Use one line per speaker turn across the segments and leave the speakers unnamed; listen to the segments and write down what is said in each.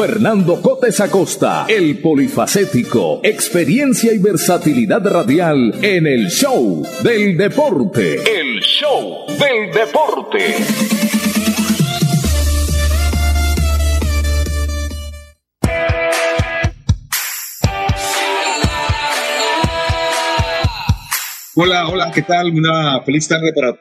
Fernando. Cotes Acosta, el polifacético, experiencia y versatilidad radial en el show del deporte. El show del deporte.
Hola, hola, ¿qué tal? Una feliz tarde para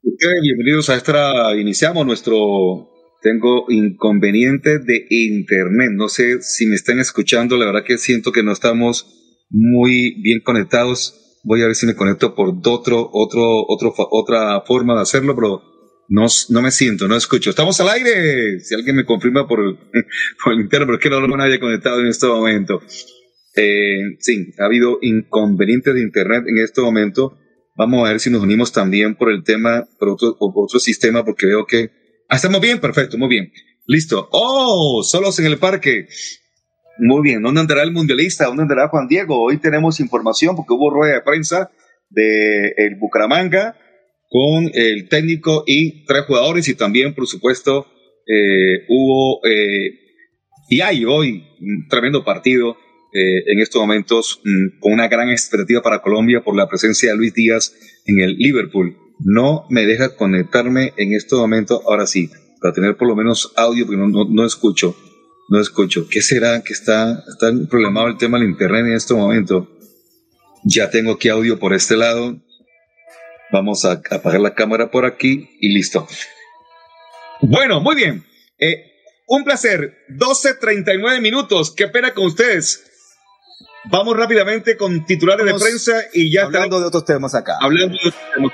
ustedes. Bienvenidos a esta. Iniciamos nuestro tengo inconvenientes de internet. No sé si me están escuchando. La verdad que siento que no estamos muy bien conectados. Voy a ver si me conecto por otro, otro, otro, otra forma de hacerlo, pero no, no me siento, no escucho. Estamos al aire. Si alguien me confirma por, por el interno, pero es que no lo haya conectado en este momento. Eh, sí, ha habido inconvenientes de internet en este momento. Vamos a ver si nos unimos también por el tema, por otro, por otro sistema, porque veo que estamos bien, perfecto, muy bien. Listo. Oh, solos en el parque. Muy bien, ¿dónde andará el mundialista? ¿Dónde andará Juan Diego? Hoy tenemos información porque hubo rueda de prensa de Bucaramanga con el técnico y tres jugadores y también, por supuesto, eh, hubo eh, y hay hoy un tremendo partido eh, en estos momentos mm, con una gran expectativa para Colombia por la presencia de Luis Díaz en el Liverpool no me deja conectarme en este momento, ahora sí, para tener por lo menos audio, porque no, no, escucho, no escucho. ¿Qué será que está, está problemado el tema del internet en este momento? Ya tengo aquí audio por este lado. Vamos a apagar la cámara por aquí y listo. Bueno, muy bien. Eh, un placer. 12.39 minutos. Qué pena con ustedes. Vamos rápidamente con titulares de prensa y ya
hablando de otros temas acá.
Hablando de otros temas.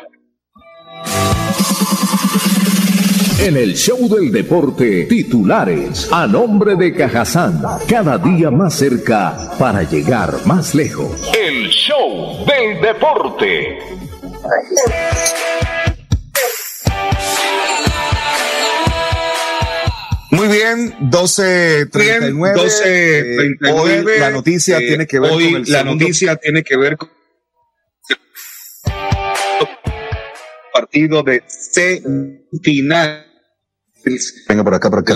En el show del deporte, titulares a nombre de Cajazán, cada día más cerca para llegar más lejos. El show del deporte.
Muy bien, 12.39. 12.39.
Eh, hoy
la noticia
eh,
tiene que ver
con el la noticia tiene que ver con partido de final.
Venga por acá, por acá.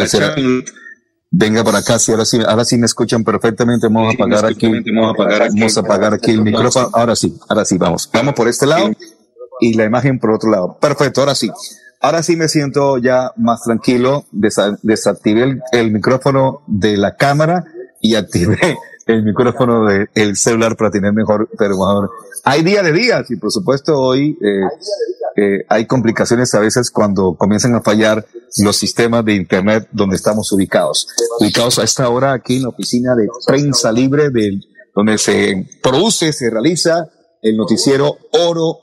Venga por acá, sí, ahora sí, ahora sí me escuchan perfectamente. Vamos a apagar aquí. Vamos a apagar aquí el micrófono. Ahora sí, ahora sí, vamos. Vamos por este lado y la imagen por otro lado. Perfecto, ahora sí. Ahora sí me siento ya más tranquilo. desactivé el, micrófono de la cámara y activé el micrófono del celular para tener mejor, mejor. Hay día de días y por supuesto hoy eh, eh, hay complicaciones a veces cuando comienzan a fallar los sistemas de Internet donde estamos ubicados. Ubicados a esta hora aquí en la oficina de prensa libre de, donde se produce, se realiza el noticiero Oro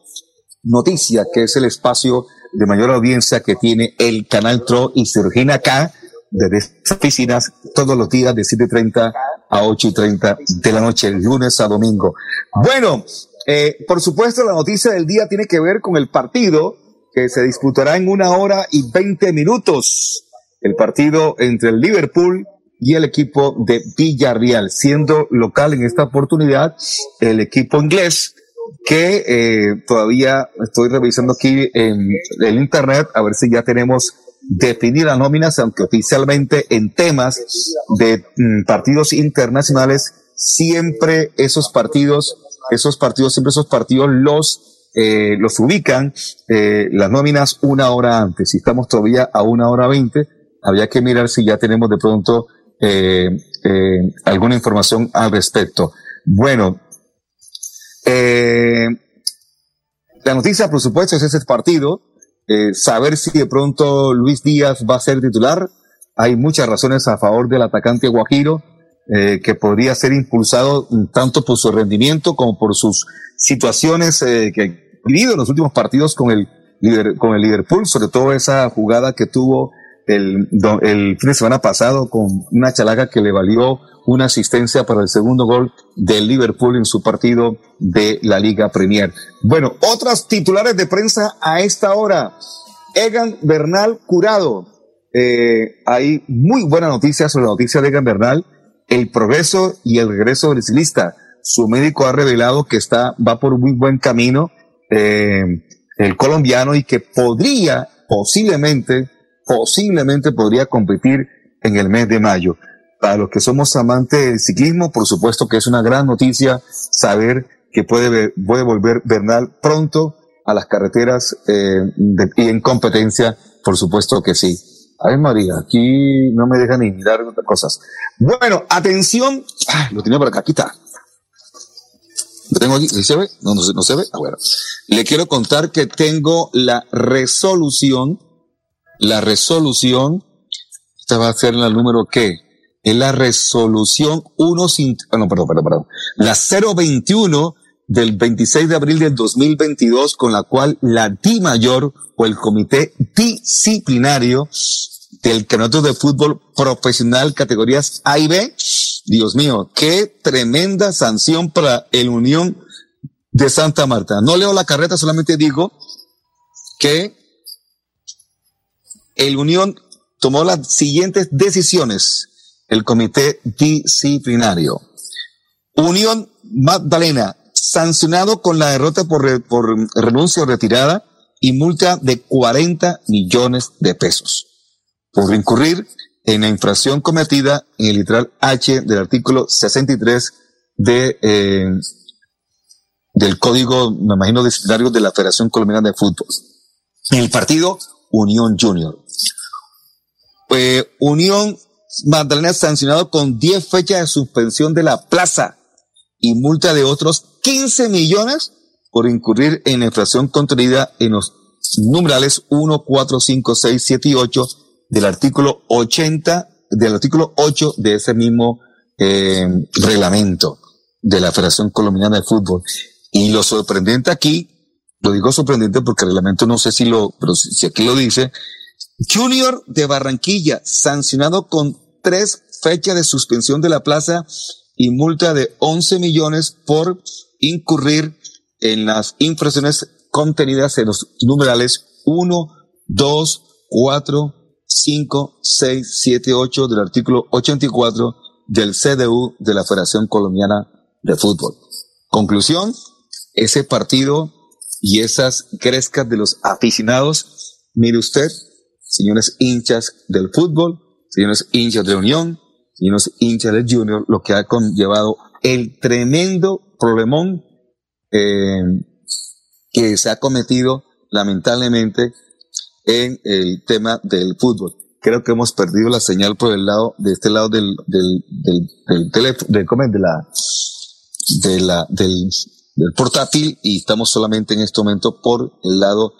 Noticia, que es el espacio de mayor audiencia que tiene el canal TRO y se origina acá desde oficinas todos los días de 7.30 a 8.30 de la noche, el lunes a domingo. Bueno, eh, por supuesto, la noticia del día tiene que ver con el partido que se disputará en una hora y veinte minutos. El partido entre el Liverpool y el equipo de Villarreal, siendo local en esta oportunidad el equipo inglés que eh, todavía estoy revisando aquí en el internet a ver si ya tenemos definidas nóminas, aunque oficialmente en temas de mm, partidos internacionales siempre esos partidos esos partidos, siempre esos partidos los eh, los ubican eh, las nóminas una hora antes. Si estamos todavía a una hora veinte, habría que mirar si ya tenemos de pronto eh, alguna información al respecto. Bueno, la noticia, por supuesto, es ese partido. Saber si de pronto Luis Díaz va a ser titular. Hay muchas razones a favor del atacante Guajiro, que podría ser impulsado tanto por su rendimiento como por sus situaciones que vivido en los últimos partidos con el, con el Liverpool, sobre todo esa jugada que tuvo el, el fin de semana pasado con una chalaga que le valió una asistencia para el segundo gol del Liverpool en su partido de la Liga Premier. Bueno, otras titulares de prensa a esta hora. Egan Bernal curado. Eh, hay muy buena noticia sobre la noticia de Egan Bernal, el progreso y el regreso del estilista. Su médico ha revelado que está, va por muy buen camino eh, el colombiano y que podría, posiblemente, posiblemente podría competir en el mes de mayo. Para los que somos amantes del ciclismo, por supuesto que es una gran noticia saber que puede, puede volver Bernal pronto a las carreteras eh, y en competencia, por supuesto que sí. Ay María, aquí no me dejan ni mirar otras cosas. Bueno, atención. lo tenía por acá, aquí está. Lo tengo aquí, ¿se ve? No, no, se ve. Ah, bueno. Le quiero contar que tengo la resolución, la resolución, esta va a ser la número qué? Es la resolución 1, ah, no, perdón, perdón, perdón. La 021 del 26 de abril del 2022, con la cual la Di Mayor o el Comité Disciplinario del Campeonato de Fútbol Profesional categorías A y B Dios mío, qué tremenda sanción para el Unión de Santa Marta. No leo la carreta, solamente digo que el Unión tomó las siguientes decisiones. El comité disciplinario. Unión Magdalena, sancionado con la derrota por, renuncia o retirada y multa de 40 millones de pesos por incurrir en la infracción cometida en el literal H del artículo 63 de, eh, del Código, me imagino, disciplinario de la Federación Colombiana de Fútbol. El partido Unión Junior. Eh, Unión Magdalena sancionado con 10 fechas de suspensión de la plaza y multa de otros 15 millones por incurrir en infracción contenida en los numerales 1, 4, 5, 6, 7 y 8 del artículo 80, del artículo 8 de ese mismo eh, reglamento de la Federación Colombiana de Fútbol. Y lo sorprendente aquí, lo digo sorprendente porque el reglamento no sé si lo, pero si, aquí lo dice, Junior de Barranquilla, sancionado con tres fechas de suspensión de la plaza y multa de 11 millones por incurrir en las infracciones contenidas en los numerales 1, 2, 4, 5, 6, 7, 8 del artículo 84 del CDU de la Federación Colombiana de Fútbol. Conclusión, ese partido y esas crescas de los aficionados, mire usted, señores hinchas del fútbol, señores hinchas de Unión, señores hinchas del Junior, lo que ha conllevado el tremendo problemón eh, que se ha cometido lamentablemente en el tema del fútbol. Creo que hemos perdido la señal por el lado, de este lado del, del, del, del teléfono, del, de la, de la, del, del portátil y estamos solamente en este momento por el lado,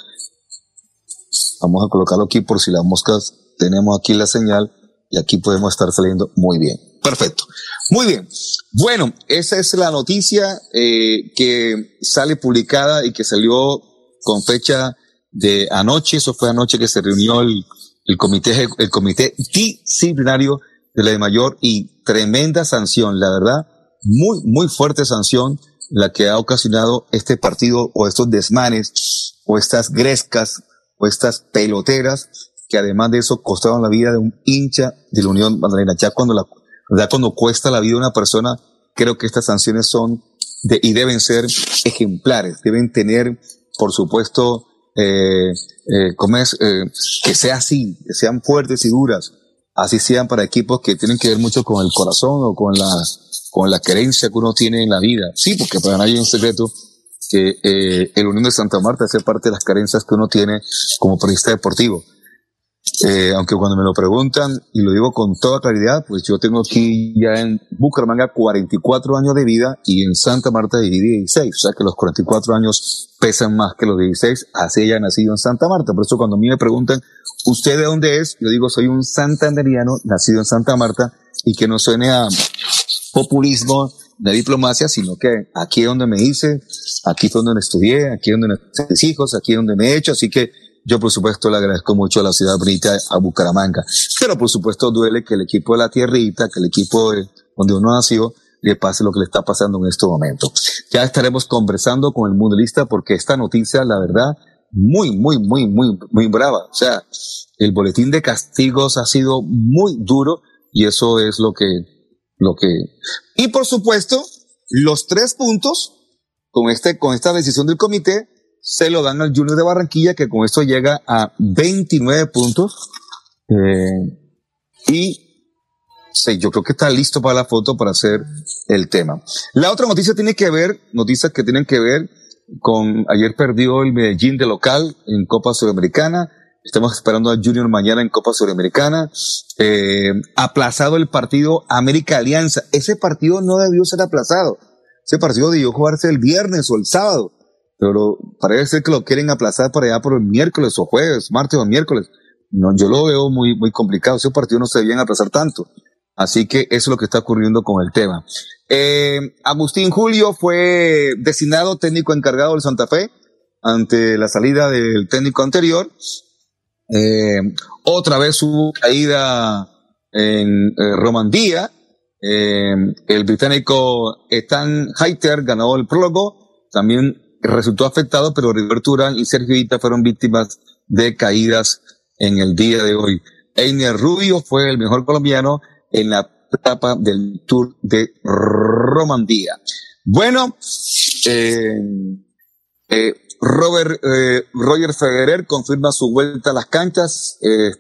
vamos a colocarlo aquí por si las moscas tenemos aquí la señal y aquí podemos estar saliendo muy bien. Perfecto. Muy bien. Bueno, esa es la noticia eh, que sale publicada y que salió con fecha de anoche, eso fue anoche que se reunió el, el comité, el comité disciplinario de la de mayor y tremenda sanción, la verdad, muy, muy fuerte sanción la que ha ocasionado este partido o estos desmanes o estas grescas o estas peloteras que además de eso costaron la vida de un hincha de la Unión Magdalena. Ya cuando la, ya cuando cuesta la vida de una persona, creo que estas sanciones son de, y deben ser ejemplares, deben tener, por supuesto, eh, eh, eh, que sea así, que sean fuertes y duras, así sean para equipos que tienen que ver mucho con el corazón o con la, con la creencia que uno tiene en la vida. Sí, porque para nadie es un secreto que eh, el Unión de Santa Marta hace parte de las carencias que uno tiene como periodista deportivo. Eh, aunque cuando me lo preguntan, y lo digo con toda claridad, pues yo tengo aquí ya en Bucaramanga 44 años de vida y en Santa Marta viví 16, o sea que los 44 años pesan más que los 16, así ella nacido en Santa Marta. Por eso cuando a mí me preguntan, ¿usted de dónde es? Yo digo, soy un santanderiano nacido en Santa Marta y que no suene a populismo de diplomacia, sino que aquí es donde me hice, aquí fue donde estudié, aquí es donde mis hijos, aquí es donde me he hecho, así que yo, por supuesto, le agradezco mucho a la ciudad bonita, a Bucaramanga. Pero, por supuesto, duele que el equipo de la tierrita, que el equipo de donde uno nació, le pase lo que le está pasando en este momento. Ya estaremos conversando con el mundialista porque esta noticia, la verdad, muy, muy, muy, muy, muy brava. O sea, el boletín de castigos ha sido muy duro y eso es lo que, lo que, y por supuesto, los tres puntos con este, con esta decisión del comité se lo dan al Junior de Barranquilla, que con esto llega a 29 puntos. Eh, y sí, yo creo que está listo para la foto para hacer el tema. La otra noticia tiene que ver, noticias que tienen que ver con, ayer perdió el Medellín de local en Copa Sudamericana. Estamos esperando a Junior mañana en Copa Sudamericana. Eh, aplazado el partido América Alianza. Ese partido no debió ser aplazado. Ese partido debió jugarse el viernes o el sábado pero parece ser que lo quieren aplazar para allá por el miércoles o jueves, martes o miércoles. No, yo lo veo muy, muy complicado. Ese partido no se debían aplazar tanto. Así que eso es lo que está ocurriendo con el tema. Eh, Agustín Julio fue designado técnico encargado del Santa Fe ante la salida del técnico anterior. Eh, otra vez hubo caída en eh, Romandía. Eh, el británico Stan Heiter ganó el prólogo. También resultó afectado, pero Roberto Urán y Sergio Ita fueron víctimas de caídas en el día de hoy. Einer Rubio fue el mejor colombiano en la etapa del Tour de Romandía. Bueno, eh, eh, Robert, eh, Roger Federer confirma su vuelta a las canchas. Eh,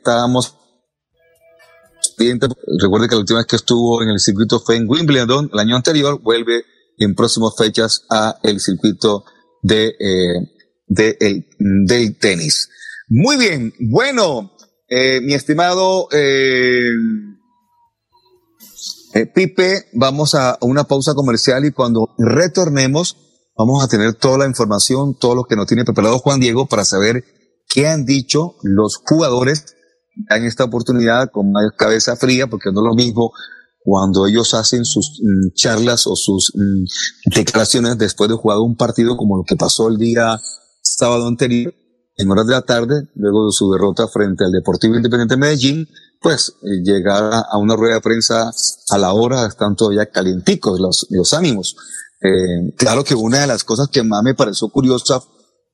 Recuerde que la última vez que estuvo en el circuito fue en Wimbledon el año anterior. Vuelve en próximas fechas a el circuito de, eh, de el, del tenis. Muy bien, bueno, eh, mi estimado eh, Pipe, vamos a una pausa comercial y cuando retornemos vamos a tener toda la información, todo lo que nos tiene preparado Juan Diego para saber qué han dicho los jugadores en esta oportunidad con más cabeza fría, porque no es lo mismo cuando ellos hacen sus mm, charlas o sus mm, declaraciones después de jugar un partido como lo que pasó el día sábado anterior, en horas de la tarde, luego de su derrota frente al Deportivo Independiente de Medellín, pues eh, llegar a una rueda de prensa a la hora, están todavía calienticos los, los ánimos. Eh, claro que una de las cosas que más me pareció curiosa,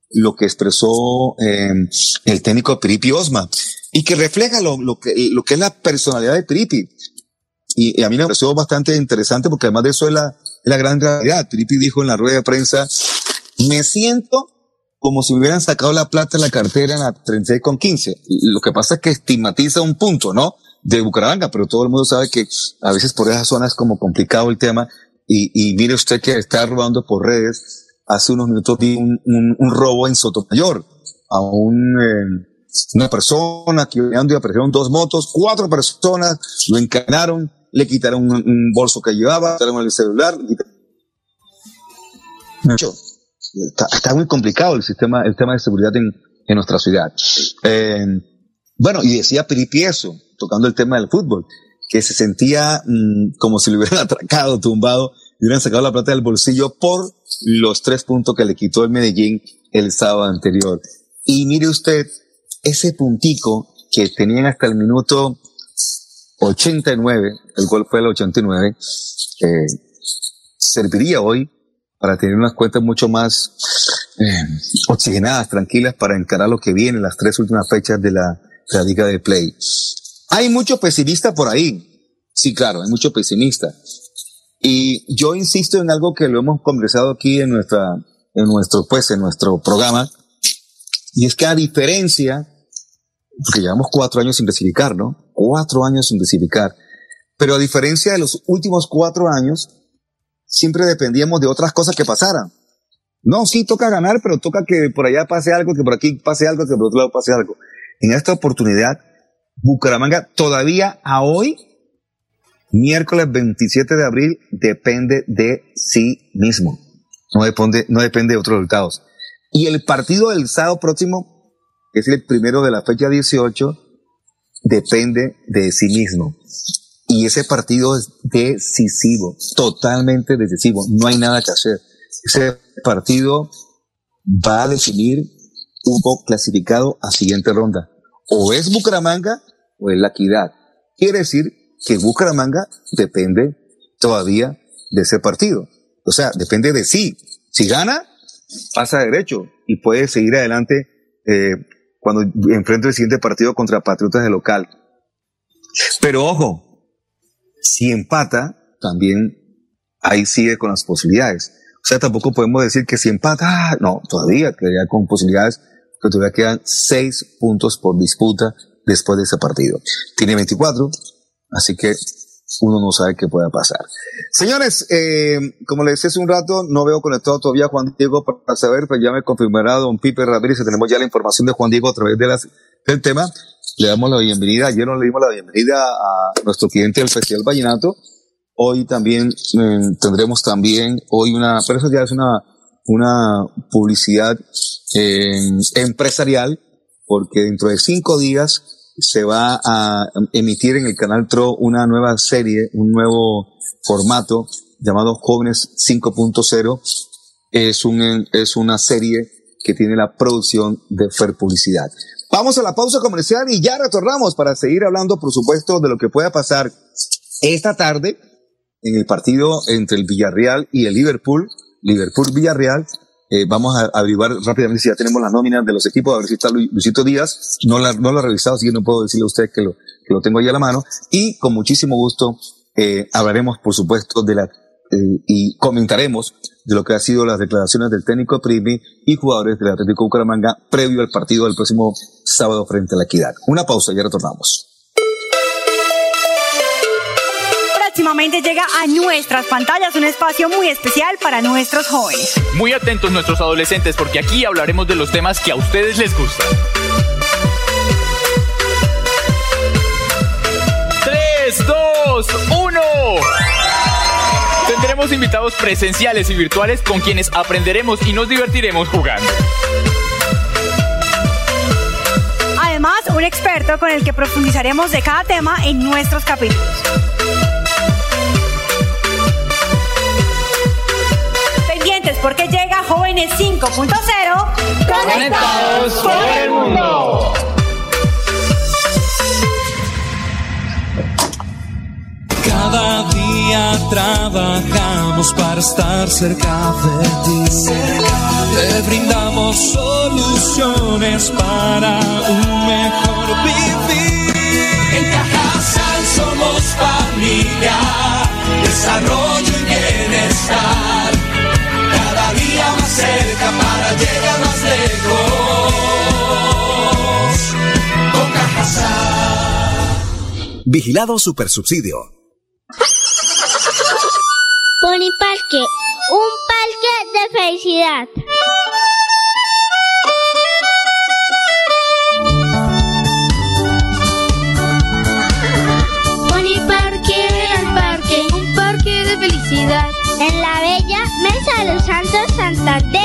lo que expresó eh, el técnico Piripi Osma, y que refleja lo, que, lo que es la personalidad de Piripi. Y, a mí me pareció bastante interesante porque además de eso es la, la gran realidad. Tripi dijo en la rueda de prensa, me siento como si me hubieran sacado la plata en la cartera en la 36 con 15. Lo que pasa es que estigmatiza un punto, ¿no? De Bucaramanga, pero todo el mundo sabe que a veces por esa zona es como complicado el tema. Y, mire usted que está robando por redes. Hace unos minutos vi un, robo en Sotomayor a un, eh, una persona que y aparecieron dos motos, cuatro personas lo encadenaron, le quitaron un, bolso que llevaba, quitaron el celular. Está, está, muy complicado el sistema, el tema de seguridad en, en nuestra ciudad. Eh, bueno, y decía Piripieso, tocando el tema del fútbol, que se sentía mmm, como si le hubieran atracado, tumbado, le hubieran sacado la plata del bolsillo por los tres puntos que le quitó el Medellín el sábado anterior. Y mire usted, ese puntico que tenían hasta el minuto 89, el gol fue el 89, eh, serviría hoy para tener unas cuentas mucho más eh, oxigenadas, tranquilas para encarar lo que viene, las tres últimas fechas de la, de la Liga de Play. Hay mucho pesimista por ahí. Sí, claro, hay mucho pesimista. Y yo insisto en algo que lo hemos conversado aquí en nuestra, en nuestro, pues, en nuestro programa. Y es que a diferencia, porque llevamos cuatro años sin clasificar, ¿no? cuatro años sin clasificar. Pero a diferencia de los últimos cuatro años, siempre dependíamos de otras cosas que pasaran. No, sí toca ganar, pero toca que por allá pase algo, que por aquí pase algo, que por otro lado pase algo. En esta oportunidad, Bucaramanga todavía a hoy, miércoles 27 de abril, depende de sí mismo. No depende, no depende de otros resultados. Y el partido del sábado próximo, que es el primero de la fecha 18, depende de sí mismo. Y ese partido es decisivo, totalmente decisivo. No hay nada que hacer. Ese partido va a definir un clasificado a siguiente ronda. O es Bucaramanga o es la equidad. Quiere decir que Bucaramanga depende todavía de ese partido. O sea, depende de sí. Si gana, pasa derecho y puede seguir adelante eh, cuando enfrente el siguiente partido contra Patriotas de local. Pero ojo, si empata, también ahí sigue con las posibilidades. O sea, tampoco podemos decir que si empata, ah, no, todavía quedaría con posibilidades, pero todavía quedan seis puntos por disputa después de ese partido. Tiene 24, así que uno no sabe qué pueda pasar. Señores, eh, como les decía hace un rato, no veo conectado todavía a Juan Diego para saber, pero ya me confirmará don Pipe Ramírez que tenemos ya la información de Juan Diego a través del tema. Le damos la bienvenida, ayer nos le dimos la bienvenida a nuestro cliente del Festival Vallenato. Hoy también eh, tendremos también, hoy una, pero eso ya es una, una publicidad eh, empresarial, porque dentro de cinco días se va a emitir en el canal TRO una nueva serie, un nuevo formato llamado Jóvenes 5.0. Es, un, es una serie que tiene la producción de Fer Publicidad. Vamos a la pausa comercial y ya retornamos para seguir hablando, por supuesto, de lo que pueda pasar esta tarde en el partido entre el Villarreal y el Liverpool, Liverpool-Villarreal, eh, vamos a averiguar rápidamente si ya tenemos las nóminas de los equipos, a ver si está Luisito Díaz. No, la, no lo he revisado, así que no puedo decirle a usted que lo, que lo tengo ahí a la mano. Y con muchísimo gusto eh, hablaremos, por supuesto, de la eh, y comentaremos de lo que ha sido las declaraciones del técnico Primi y jugadores del Atlético Bucaramanga previo al partido del próximo sábado frente a la Equidad. Una pausa, ya retornamos.
Próximamente llega a nuestras pantallas un espacio muy especial para nuestros jóvenes.
Muy atentos nuestros adolescentes porque aquí hablaremos de los temas que a ustedes les gustan. 3, 2, 1. Tendremos invitados presenciales y virtuales con quienes aprenderemos y nos divertiremos jugando.
Además, un experto con el que profundizaremos de cada tema en nuestros capítulos. Porque llega Jóvenes 5.0
conectados por el mundo.
Cada día trabajamos para estar cerca de ti. Te brindamos soluciones para un mejor vivir. En Cajasal somos familia, desarrollo y bienestar cerca para llegar más lejos. Con
Vigilado Supersubsidio.
Pony Parque, un parque de felicidad. Pony Parque, el parque, un parque de felicidad. Santander.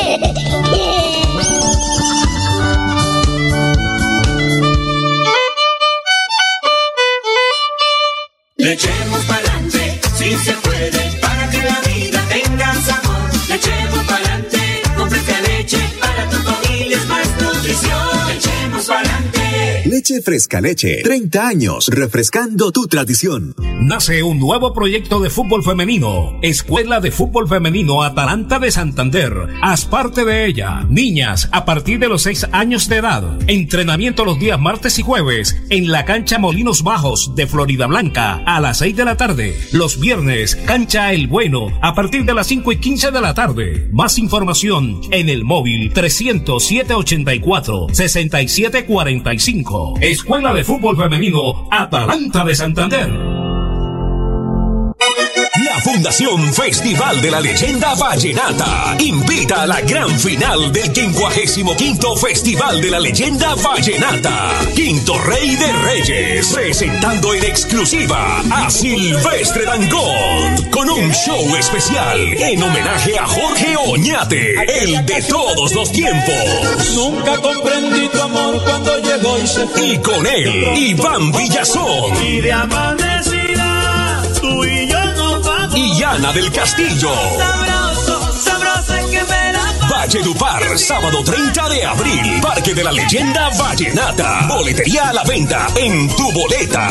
Leche
Fresca Leche, 30 años, refrescando tu tradición.
Nace un nuevo proyecto de fútbol femenino, Escuela de Fútbol Femenino Atalanta de Santander. Haz parte de ella, niñas a partir de los 6 años de edad. Entrenamiento los días martes y jueves en la cancha Molinos Bajos de Florida Blanca a las 6 de la tarde. Los viernes, cancha El Bueno a partir de las 5 y 15 de la tarde. Más información en el móvil 307 84 6745 Escuela de Fútbol Femenino Atalanta de Santander.
La Fundación Festival de la Leyenda Vallenata invita a la gran final del 55 Festival de la Leyenda Vallenata. Quinto Rey de Reyes, presentando en exclusiva a Silvestre Dangond con un show especial en homenaje a Jorge Oñate, el de todos los tiempos.
Nunca comprendí tu amor cuando llegó y se fue.
Y con él, Iván Villazón.
Y de amanecida, tú y yo nos vamos.
Y Ana del Castillo.
Sabroso, sabroso que me la
Valledupar, sábado 30 de abril. Parque de la Leyenda Vallenata. Boletería a la venta en tu boleta.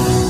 Thank you.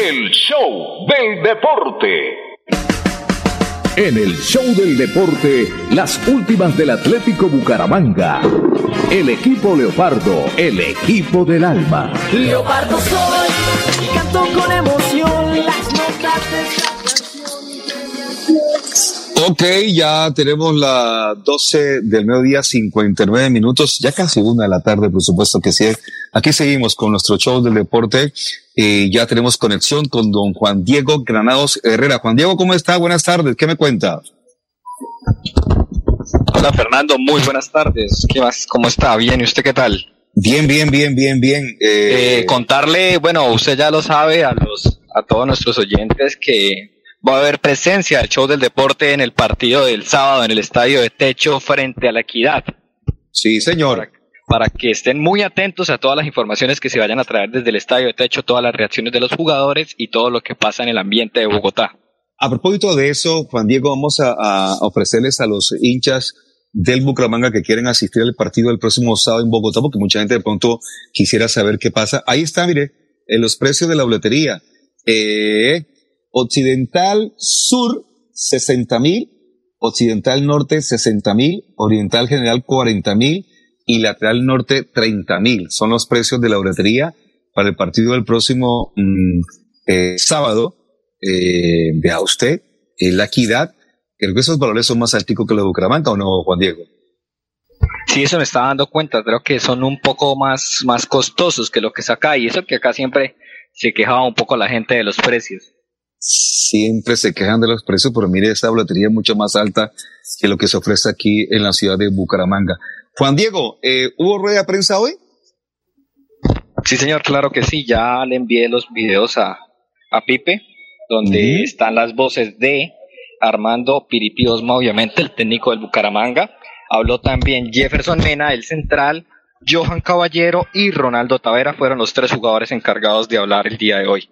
El show del deporte. En el show del deporte, las últimas del Atlético Bucaramanga. El equipo Leopardo, el equipo del alma.
Leopardo soy y canto con emoción
Ok, ya tenemos las 12 del mediodía, 59 minutos, ya casi una de la tarde, por supuesto que sí. Aquí seguimos con nuestro show del deporte. Eh, ya tenemos conexión con don Juan Diego Granados Herrera. Juan Diego, ¿cómo está? Buenas tardes, ¿qué me cuenta?
Hola Fernando, muy buenas tardes. ¿Qué más? ¿Cómo está? Bien, ¿y usted qué tal?
Bien, bien, bien, bien, bien.
Eh, eh, contarle, bueno, usted ya lo sabe a los, a todos nuestros oyentes que va a haber presencia del show del deporte en el partido del sábado en el estadio de Techo frente a la Equidad.
Sí, señor.
Para, para, que estén muy atentos a todas las informaciones que se vayan a traer desde el estadio de Techo, todas las reacciones de los jugadores y todo lo que pasa en el ambiente de Bogotá.
A propósito de eso, Juan Diego, vamos a, a ofrecerles a los hinchas del Bucaramanga que quieren asistir al partido el próximo sábado en Bogotá, porque mucha gente de pronto quisiera saber qué pasa. Ahí está, mire, en los precios de la boletería. Eh, Occidental Sur, 60 mil. Occidental Norte, 60 mil. Oriental General, 40 mil. Y Lateral Norte, 30 mil. Son los precios de la boletería para el partido del próximo mm, eh, sábado. Eh, vea usted, en la equidad. Creo que esos valores son más altos que los de Bucaramanga, ¿o no, Juan Diego?
Sí, eso me está dando cuenta. Creo que son un poco más, más costosos que lo que es acá. Y eso que acá siempre se quejaba un poco la gente de los precios.
Siempre se quejan de los precios, pero mire, esta boletería es mucho más alta que lo que se ofrece aquí en la ciudad de Bucaramanga. Juan Diego, eh, ¿hubo rueda de prensa hoy?
Sí, señor, claro que sí. Ya le envié los videos a, a Pipe, donde están las voces de Armando Piripi Osma, obviamente, el técnico del Bucaramanga, Habló también Jefferson Mena, el central, Johan Caballero y Ronaldo Tavera fueron los tres jugadores encargados de hablar el día de hoy.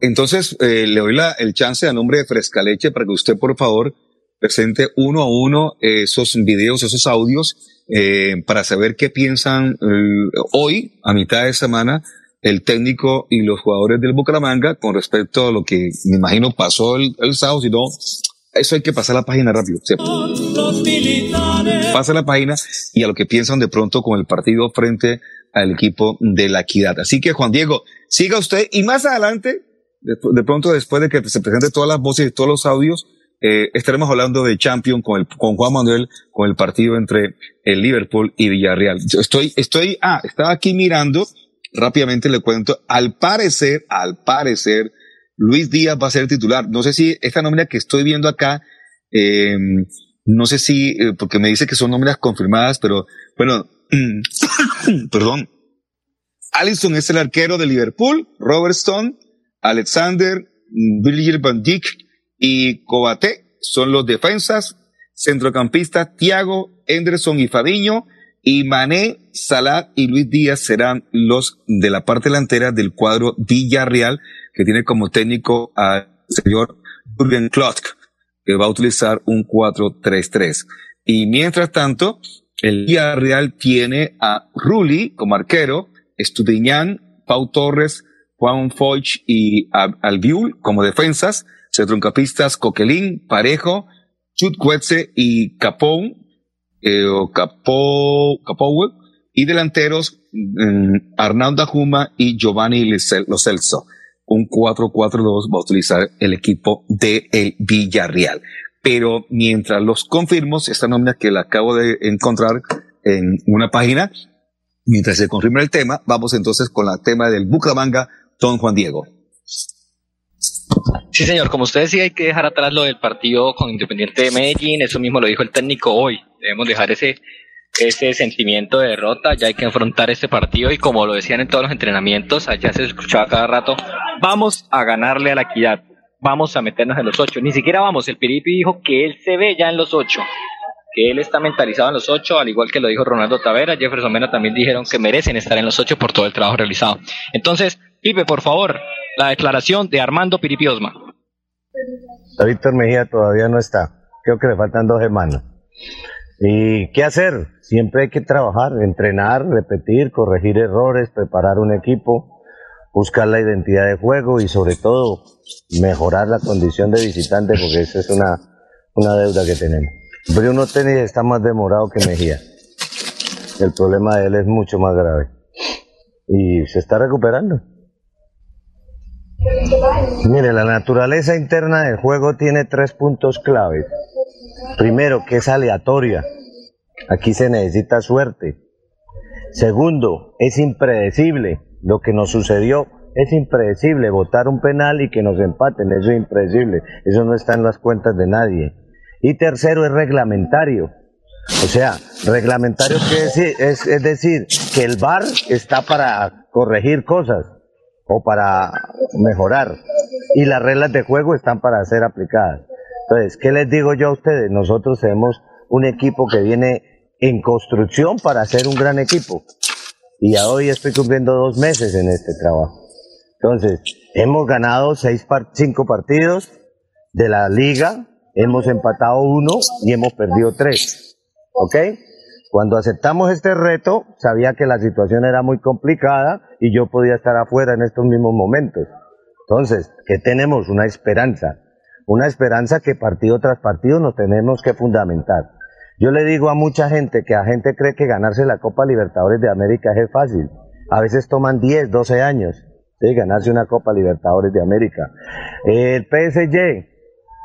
Entonces, eh, le doy la, el chance a nombre de Frescaleche para que usted, por favor, presente uno a uno esos videos, esos audios, eh, para saber qué piensan eh, hoy, a mitad de semana, el técnico y los jugadores del Bucaramanga con respecto a lo que me imagino pasó el, el sábado, si no, eso hay que pasar la página rápido. Pasa la página y a lo que piensan de pronto con el partido frente al equipo de la equidad. Así que Juan Diego, siga usted y más adelante, de, pronto después de que se presenten todas las voces y todos los audios, eh, estaremos hablando de Champion con, Juan Manuel, con el partido entre el Liverpool y Villarreal. Estoy, estoy, ah, estaba aquí mirando, rápidamente le cuento, al parecer, al parecer, Luis Díaz va a ser titular. No sé si esta nómina que estoy viendo acá, eh, no sé si, eh, porque me dice que son nóminas confirmadas, pero bueno, perdón. Allison es el arquero de Liverpool, Robert Stone, Alexander, Virgil van Dijk y Cobate son los defensas, centrocampistas Thiago, Henderson y Fadiño, y Mané, Salah y Luis Díaz serán los de la parte delantera del cuadro Villarreal, que tiene como técnico al señor Jürgen Klopp, que va a utilizar un 4-3-3. Y mientras tanto, el Villarreal tiene a Rulli como arquero, Estudiñán, Pau Torres, Juan Foch y Albiul como defensas, centrocampistas Coquelín, Parejo, Chutcuetze y Capón, eh, Capó, y delanteros mm, Arnaldo Juma y Giovanni Lo Celso. Un 4-4-2 va a utilizar el equipo de el Villarreal. Pero mientras los confirmo, esta nómina que la acabo de encontrar en una página, mientras se confirma el tema, vamos entonces con la tema del Bucaramanga, Don Juan Diego.
Sí, señor, como usted decía, hay que dejar atrás lo del partido con Independiente de Medellín, eso mismo lo dijo el técnico hoy, debemos dejar ese, ese sentimiento de derrota, ya hay que enfrentar este partido y como lo decían en todos los entrenamientos, allá se escuchaba cada rato, vamos a ganarle a la equidad, vamos a meternos en los ocho, ni siquiera vamos, el Piripi dijo que él se ve ya en los ocho, que él está mentalizado en los ocho, al igual que lo dijo Ronaldo Tavera, Jefferson Mena también dijeron que merecen estar en los ocho por todo el trabajo realizado. Entonces, Pipe, por favor, la declaración de Armando Piripi Osma.
Víctor Mejía todavía no está, creo que le faltan dos semanas. ¿Y qué hacer? Siempre hay que trabajar, entrenar, repetir, corregir errores, preparar un equipo, buscar la identidad de juego y sobre todo mejorar la condición de visitante porque esa es una, una deuda que tenemos. Bruno Tenis está más demorado que Mejía. El problema de él es mucho más grave. Y se está recuperando. Mire, la naturaleza interna del juego tiene tres puntos claves. Primero, que es aleatoria. Aquí se necesita suerte. Segundo, es impredecible. Lo que nos sucedió es impredecible. Votar un penal y que nos empaten, eso es impredecible. Eso no está en las cuentas de nadie. Y tercero, es reglamentario. O sea, reglamentario decir, es, es decir, que el VAR está para corregir cosas o para mejorar. Y las reglas de juego están para ser aplicadas. Entonces, ¿qué les digo yo a ustedes? Nosotros tenemos un equipo que viene en construcción para ser un gran equipo. Y a hoy estoy cumpliendo dos meses en este trabajo. Entonces, hemos ganado seis cinco partidos de la liga, hemos empatado uno y hemos perdido tres. ¿Ok? Cuando aceptamos este reto, sabía que la situación era muy complicada y yo podía estar afuera en estos mismos momentos. Entonces, ¿qué tenemos? Una esperanza. Una esperanza que partido tras partido nos tenemos que fundamentar. Yo le digo a mucha gente que a gente cree que ganarse la Copa Libertadores de América es fácil. A veces toman 10, 12 años de ganarse una Copa Libertadores de América. El PSG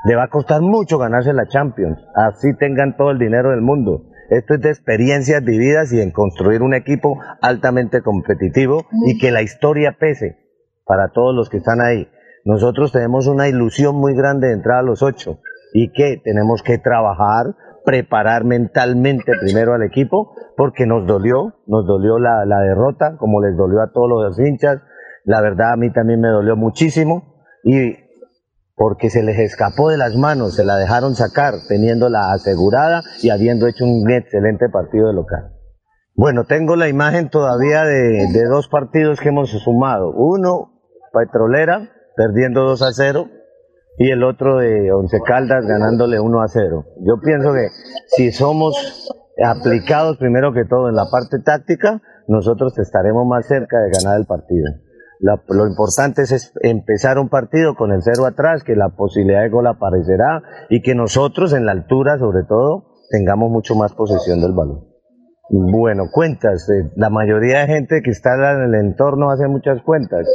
le va a costar mucho ganarse la Champions, así tengan todo el dinero del mundo. Esto es de experiencias vividas y en construir un equipo altamente competitivo y que la historia pese para todos los que están ahí. Nosotros tenemos una ilusión muy grande de entrar a los ocho y que tenemos que trabajar, preparar mentalmente primero al equipo porque nos dolió, nos dolió la, la derrota, como les dolió a todos los hinchas. La verdad a mí también me dolió muchísimo y porque se les escapó de las manos, se la dejaron sacar, teniéndola asegurada y habiendo hecho un excelente partido de local. Bueno, tengo la imagen todavía de, dos partidos que hemos sumado. Uno, Petrolera, perdiendo 2 a 0, y el otro de Once Caldas ganándole 1 a 0. Yo pienso que si somos aplicados primero que todo en la parte táctica, nosotros estaremos más cerca de ganar el partido. La- lo importante es, empezar un partido con el cero atrás, que la posibilidad de gol aparecerá y que nosotros en la altura, sobre todo, tengamos mucho más posesión del balón. Bueno, cuentas. eh, la mayoría de gente que está en el entorno hace muchas cuentas.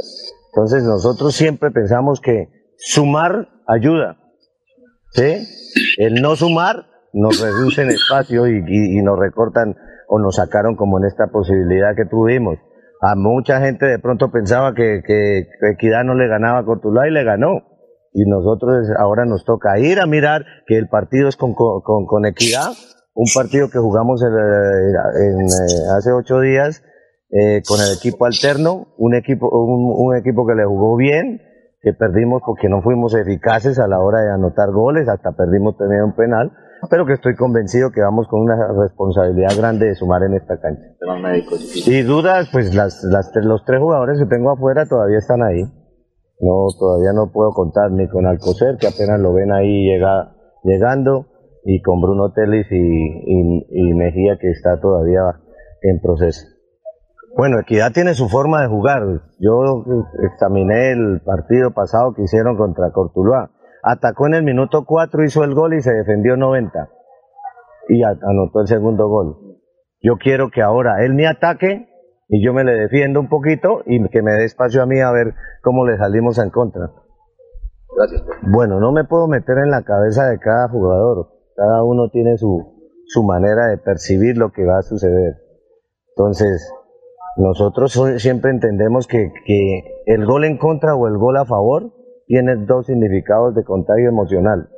Entonces nosotros siempre pensamos que sumar ayuda. ¿Sí? El no sumar nos reducen espacio y- y nos recortan o nos sacaron como en esta posibilidad que tuvimos. A mucha gente de pronto pensaba que, que- Equidad no le ganaba a Cortuluá y le ganó. Y nosotros ahora nos toca ir a mirar que el partido es con, con, con- Equidad, un partido que jugamos eh, eh, hace ocho días eh, con el equipo alterno, un equipo, un, un equipo que le jugó bien, que perdimos porque no fuimos eficaces a la hora de anotar goles, hasta perdimos también un penal, pero que estoy convencido que vamos con una responsabilidad grande de sumar en esta cancha. Y dudas, pues las, las, los tres jugadores que tengo afuera todavía están ahí. No, todavía no puedo contar ni con Alcocer, que apenas lo ven ahí llega, llegando, y con Bruno Telis y, y, y Mejía, que está todavía en proceso. Bueno, Equidad tiene su forma de jugar. Yo examiné el partido pasado que hicieron contra Cortuluá. Atacó en el minuto 4, hizo el gol y se defendió 90. Y anotó el segundo gol. Yo quiero que ahora él me ataque y yo me le defiendo un poquito y que me dé espacio a mí a ver cómo le salimos en contra.
Gracias.
Bueno, no me puedo meter en la cabeza de cada jugador. Cada uno tiene su, su manera de percibir lo que va a suceder. Entonces, nosotros so- siempre entendemos que, que el gol en contra o el gol a favor tiene dos significados de contagio emocional.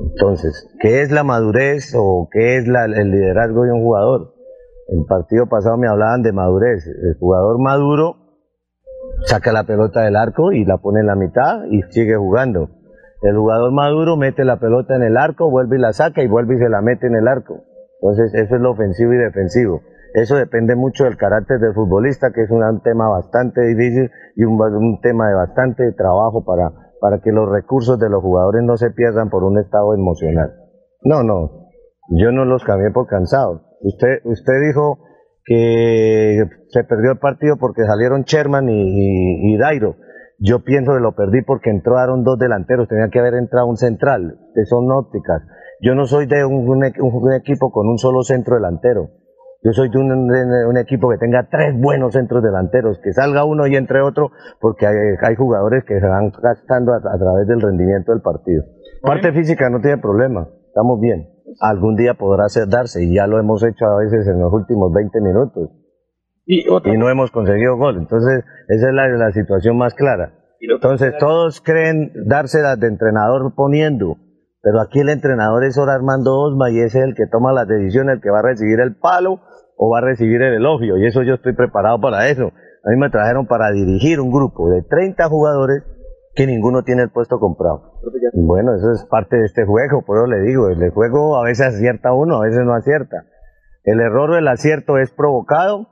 Entonces, ¿qué es la madurez o qué es la- el liderazgo de un jugador? El partido pasado me hablaban de madurez. El jugador maduro saca la pelota del arco y la pone en la mitad y sigue jugando. El jugador maduro mete la pelota en el arco, vuelve y la saca y vuelve y se la mete en el arco. Entonces, eso es lo ofensivo y defensivo. Eso depende mucho del carácter del futbolista, que es un, tema bastante difícil y un, un tema de bastante trabajo para, para que los recursos de los jugadores no se pierdan por un estado emocional. No, no, yo no los cambié por cansados. Usted, usted dijo que se perdió el partido porque salieron Sherman y, Dairo. Yo pienso que lo perdí porque entraron dos delanteros, tenía que haber entrado un central, que son ópticas. Yo no soy de un, un equipo con un solo centro delantero. Yo soy de un, de un equipo que tenga tres buenos centros delanteros, que salga uno y entre otro, porque hay, hay jugadores que se van gastando a, a través del rendimiento del partido. Parte física no tiene problema, estamos bien. Algún día podrá ser, darse, y ya lo hemos hecho a veces en los últimos 20 minutos. Y, no hemos conseguido gol. Entonces, esa es la, la situación más clara. Entonces, todos creen dárselas de entrenador poniendo, pero aquí el entrenador es ahora Armando Osma y ese es el que toma las decisiones, el que va a recibir el palo o va a recibir el elogio. Y eso yo estoy preparado para eso. A mí me trajeron para dirigir un grupo de 30 jugadores que ninguno tiene el puesto comprado. Bueno, eso es parte de este juego, por eso le digo, el juego a veces acierta uno, a veces no acierta. El error o el acierto es provocado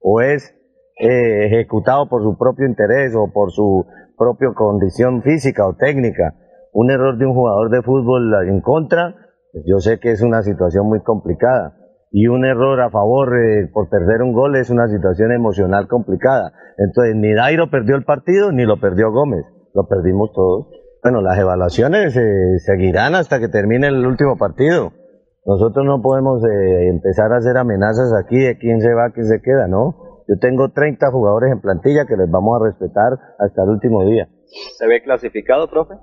o es eh, ejecutado por su propio interés o por su propia condición física o técnica. Un error de un jugador de fútbol en contra, yo sé que es una situación muy complicada. Y un error a favor eh, por perder un gol es una situación emocional complicada. Entonces, ni Dairo perdió el partido, ni lo perdió Gómez. Lo perdimos todos. Bueno, las evaluaciones eh, seguirán hasta que termine el último partido. Nosotros no podemos eh, empezar a hacer amenazas aquí de quién se va, quién se queda, ¿no? Yo tengo 30 jugadores en plantilla que les vamos a respetar hasta el último día.
¿Se ve clasificado, profe?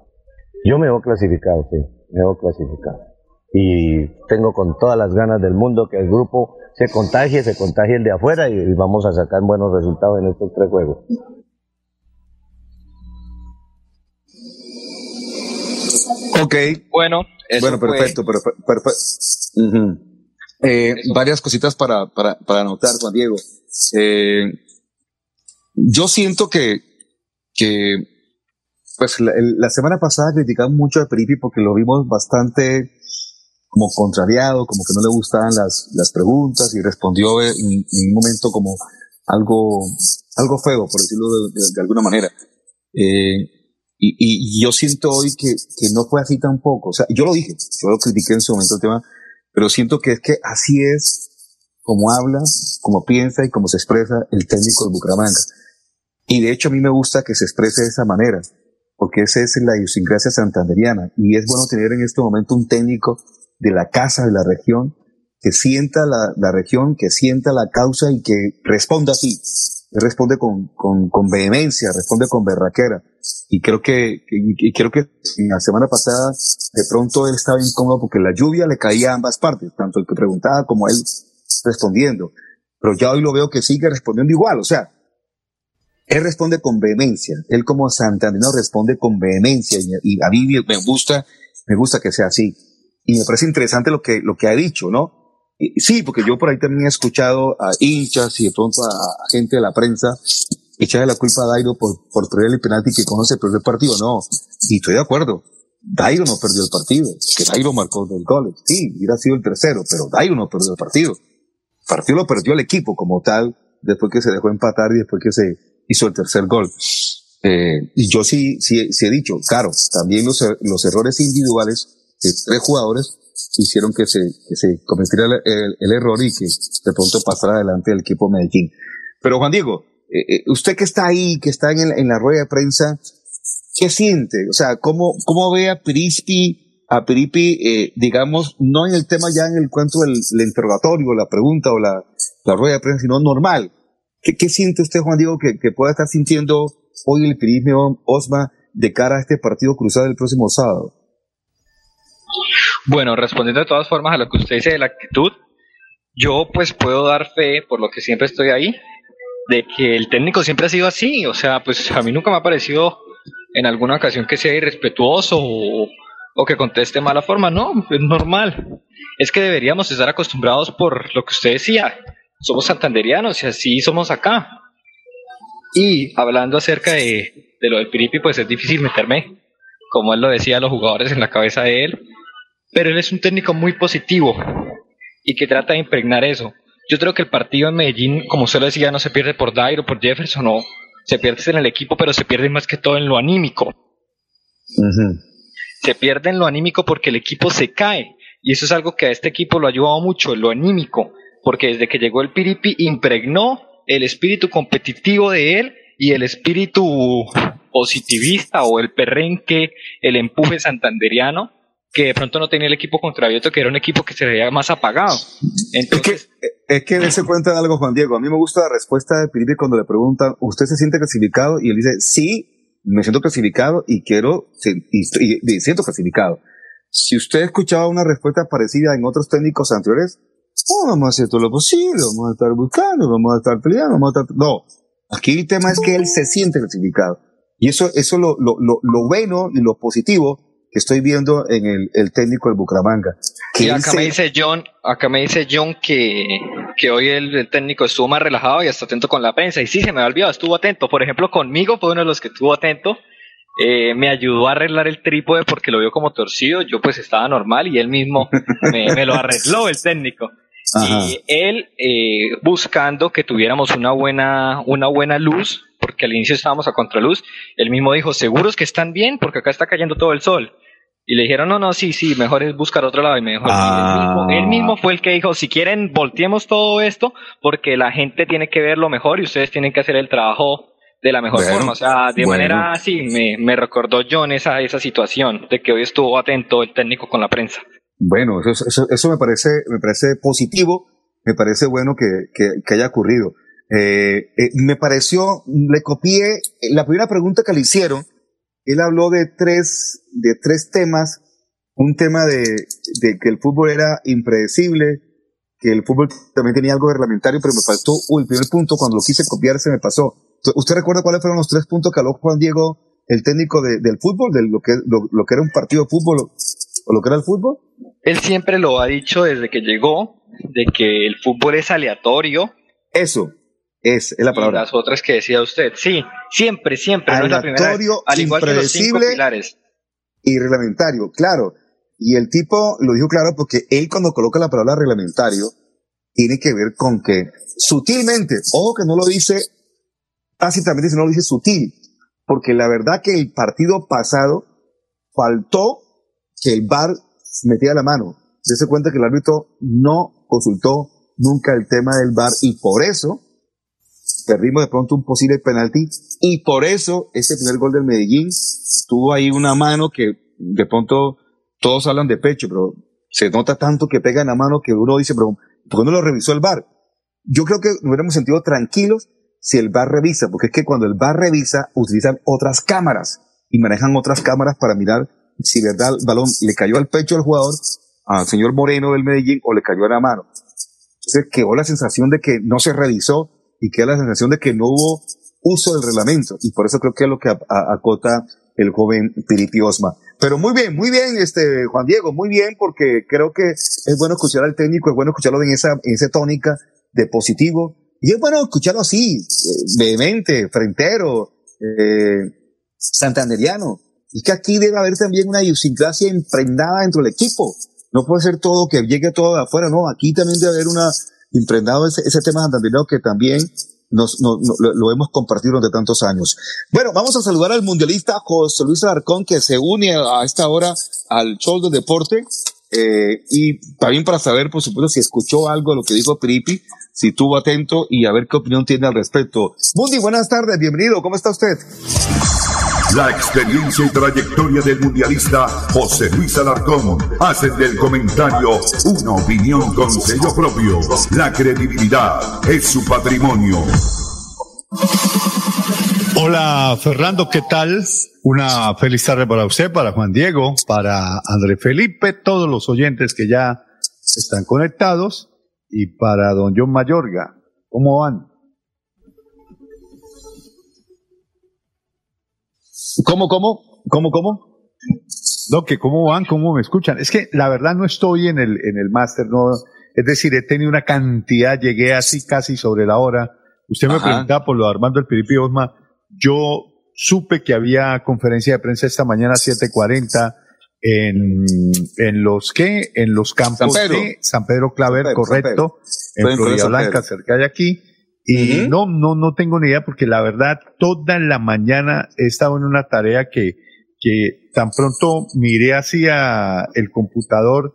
Yo me veo clasificado, sí, me veo clasificado. Y tengo con todas las ganas del mundo que el grupo se contagie, se contagie el de afuera y, y vamos a sacar buenos resultados en estos tres juegos.
Ok.
Bueno, eso
bueno,
fue-
perfecto, perfe- perfe- Ujú. Eh, varias cositas para, para, para anotar, Juan Diego. Eh, yo siento que, que
pues la, la semana pasada criticamos mucho a Peripi porque lo vimos bastante como contrariado, como que no le gustaban las, las preguntas y respondió en, un momento como algo, algo feo, por decirlo de, de, de alguna manera. Eh, y, y, yo siento hoy que, que no fue así tampoco. O sea, yo lo dije, yo lo critiqué en su momento el tema, pero siento que es que así es como habla, como piensa y como se expresa el técnico de Bucaramanga. Y de hecho a mí me gusta que se exprese de esa manera, porque esa es la idiosincrasia santanderiana. Y es bueno tener en este momento un técnico de la casa de la región que sienta la, la región, que sienta la causa y que responda así. Responde con, con, con vehemencia, responde con berraquera. Y creo que, y creo que la semana pasada de pronto él estaba incómodo porque la lluvia le caía a ambas partes, tanto el que preguntaba como él respondiendo. Pero ya hoy lo veo que sigue respondiendo igual. O sea, él responde con vehemencia. Él como santandino responde con vehemencia y a mí me gusta, me gusta que sea así. Y me parece interesante lo que, lo que ha dicho, ¿no? Sí, porque yo por ahí también he escuchado a hinchas y de pronto a, gente de la prensa echarle la culpa a Dairo por, por perder el penalti que conoce el primer partido. No, y estoy de acuerdo. Dairo no perdió el partido, que Dairo marcó dos goles. Sí, hubiera sido el tercero, pero Dairo no perdió el partido. El partido lo perdió el equipo como tal, después que se dejó empatar y después que se hizo el tercer gol. Eh, y yo sí, sí, sí he dicho, claro, también los, los errores individuales de tres jugadores hicieron que se, que se cometiera el, el, el, error y que de pronto pasara adelante el equipo Medellín. Pero Juan Diego, eh, usted que está ahí, que está en, en, la rueda de prensa, ¿qué siente? O sea, ¿cómo, cómo ve a Pirispi, a Piripi, eh, digamos, no en el tema ya en el cuento del el interrogatorio, la pregunta o la, la rueda de prensa, sino normal? ¿Qué, qué siente usted, Juan Diego, que, que pueda estar sintiendo hoy el Pirispi Osma de cara a este partido cruzado el próximo sábado?
Bueno, respondiendo de todas formas a lo que usted dice de la actitud, yo pues puedo dar fe, por lo que siempre estoy ahí, de que el técnico siempre ha sido así. O sea, pues a mí nunca me ha parecido en alguna ocasión que sea irrespetuoso o, que conteste mala forma. No, es normal. Es que deberíamos estar acostumbrados por lo que usted decía. Somos santanderianos y así somos acá. Y hablando acerca de, de lo del Piripi, pues es difícil meterme, como él lo decía, los jugadores en la cabeza de él. Pero él es un técnico muy positivo y que trata de impregnar eso. Yo creo que el partido en Medellín, como usted lo decía, no se pierde por Dairo, por Jefferson, no. Se pierde en el equipo, pero se pierde más que todo en lo anímico. Uh -huh. Se pierde en lo anímico porque el equipo se cae. Y eso es algo que a este equipo lo ha ayudado mucho, lo anímico. Porque desde que llegó el Piripi impregnó el espíritu competitivo de él y el espíritu positivista o el perrenque, el empuje santanderiano que de pronto no tenía el equipo contra Vieto, que era un equipo que se veía más apagado.
Entonces, es que, es que dése cuenta de algo, Juan Diego. A mí me gusta la respuesta de Piripi cuando le preguntan, ¿usted se siente clasificado? Y él dice, sí, me siento clasificado y quiero, y, y, y siento clasificado. Si usted escuchaba una respuesta parecida en otros técnicos anteriores, oh, vamos a hacer todo lo posible, vamos a estar buscando, vamos a estar peleando, vamos a estar... No, aquí el tema es que él se siente clasificado. Y eso, eso lo, lo, lo, lo bueno y lo positivo que estoy viendo en el, el técnico del Bucaramanga.
Que y acá se... me dice John, acá me dice John que, que hoy el, el, técnico estuvo más relajado y hasta atento con la prensa. Y sí, se me ha olvidado, estuvo atento. Por ejemplo, conmigo fue uno de los que estuvo atento. Eh, me ayudó a arreglar el trípode porque lo vio como torcido. Yo pues estaba normal y él mismo me, me lo arregló el técnico. Ajá. Y él eh, buscando que tuviéramos una buena, una buena luz, porque al inicio estábamos a contraluz, él mismo dijo, seguros que están bien, porque acá está cayendo todo el sol. Y le dijeron, no, no, sí, sí, mejor es buscar otro lado y mejor. Ah. Él, mismo, él, mismo, fue el que dijo, si quieren, volteemos todo esto, porque la gente tiene que ver lo mejor y ustedes tienen que hacer el trabajo de la mejor bueno, forma. O sea, de bueno. manera así, me, me recordó John esa, esa situación, de que hoy estuvo atento el técnico con la prensa.
Bueno, eso, eso, eso me parece, me parece positivo, me parece bueno que, que, que haya ocurrido. Eh, eh, me pareció, le copié la primera pregunta que le hicieron, él habló de tres, de tres temas, un tema de, de que el fútbol era impredecible, que el fútbol también tenía algo reglamentario, pero me faltó, uy, el primer punto, cuando lo quise copiar se me pasó. ¿Usted recuerda cuáles fueron los tres puntos que habló Juan Diego, el técnico de, del fútbol, de lo que, lo, lo que era un partido de fútbol o lo que era el fútbol?
Él siempre lo ha dicho desde que llegó, de que el fútbol es aleatorio.
Eso, Es, es la palabra.
Y las otras que decía usted. Sí, siempre, siempre. No es la primera vez.
Aleatorio,
Al igual que los cinco
impredecible.
pilares.
y reglamentario, claro. Y el tipo lo dijo claro porque él cuando coloca la palabra reglamentario tiene que ver con que sutilmente, ojo que no lo dice tácitamente, sino lo dice sutil, porque la verdad que el partido pasado faltó que el VAR metiera la mano. Dese cuenta que el árbitro no consultó nunca el tema del VAR y por eso perdimos de pronto un posible penalti y por eso ese primer gol del Medellín tuvo ahí una mano que de pronto todos hablan de pecho, pero se nota tanto que pega en la mano que uno dice, pero ¿por qué no lo revisó el VAR? Yo creo que nos hubiéramos sentido tranquilos si el VAR revisa, porque es que cuando el VAR revisa, utilizan otras cámaras y manejan otras cámaras para mirar si verdad el balón le cayó al pecho al jugador, al señor Moreno del Medellín, o le cayó a la mano. Entonces quedó la sensación de que no se revisó y queda la sensación de que no hubo uso del reglamento. Y por eso creo que es lo que acota el joven Piripi Osma. Pero muy bien, muy bien, este Juan Diego, muy bien, porque creo que es bueno escuchar al técnico, es bueno escucharlo en esa, en esa tónica de positivo. Y es bueno escucharlo así, eh, vehemente, frentero, eh, santanderiano. Y que aquí debe haber también una idiosincrasia impregnada dentro del equipo. No puede ser todo que llegue todo de afuera, no. Aquí también debe haber una impregnado ese, ese tema santanderiano que también nos, no- no- lo, hemos compartido durante tantos años. Bueno, vamos a saludar al mundialista José Luis Alarcón que se une a, esta hora al show de deporte. eh, y también para saber, por supuesto, si escuchó algo lo que dijo Piripi, si estuvo atento y a ver qué opinión tiene al respecto. Mundi, buenas tardes, bienvenido, ¿cómo está usted?
La experiencia y trayectoria del mundialista José Luis Alarcón hacen del comentario una opinión con sello propio. La credibilidad es su patrimonio.
Hola Fernando, ¿qué tal? Una feliz tarde para usted, para Juan Diego, para André Felipe, todos los oyentes que ya están conectados y para don John Mayorga. ¿Cómo van?
¿Cómo, cómo? ¿Cómo, cómo?
No, que cómo van, cómo me escuchan. Es que la verdad no estoy en el, en el máster, no, es decir, he tenido una cantidad, llegué así casi sobre la hora. Usted me
Ajá.
preguntaba por lo de Armando el Piripi Osma. Yo supe que había conferencia de prensa esta mañana a 7.40 en, en los que, en los campos
San Pedro.
de San Pedro Claver,
San Pedro, San
correcto,
Pedro.
en Florida. Blanca, cerca de aquí. Y no, no, no tengo ni idea porque la verdad toda la mañana he estado en una tarea que, que tan pronto miré hacia el computador,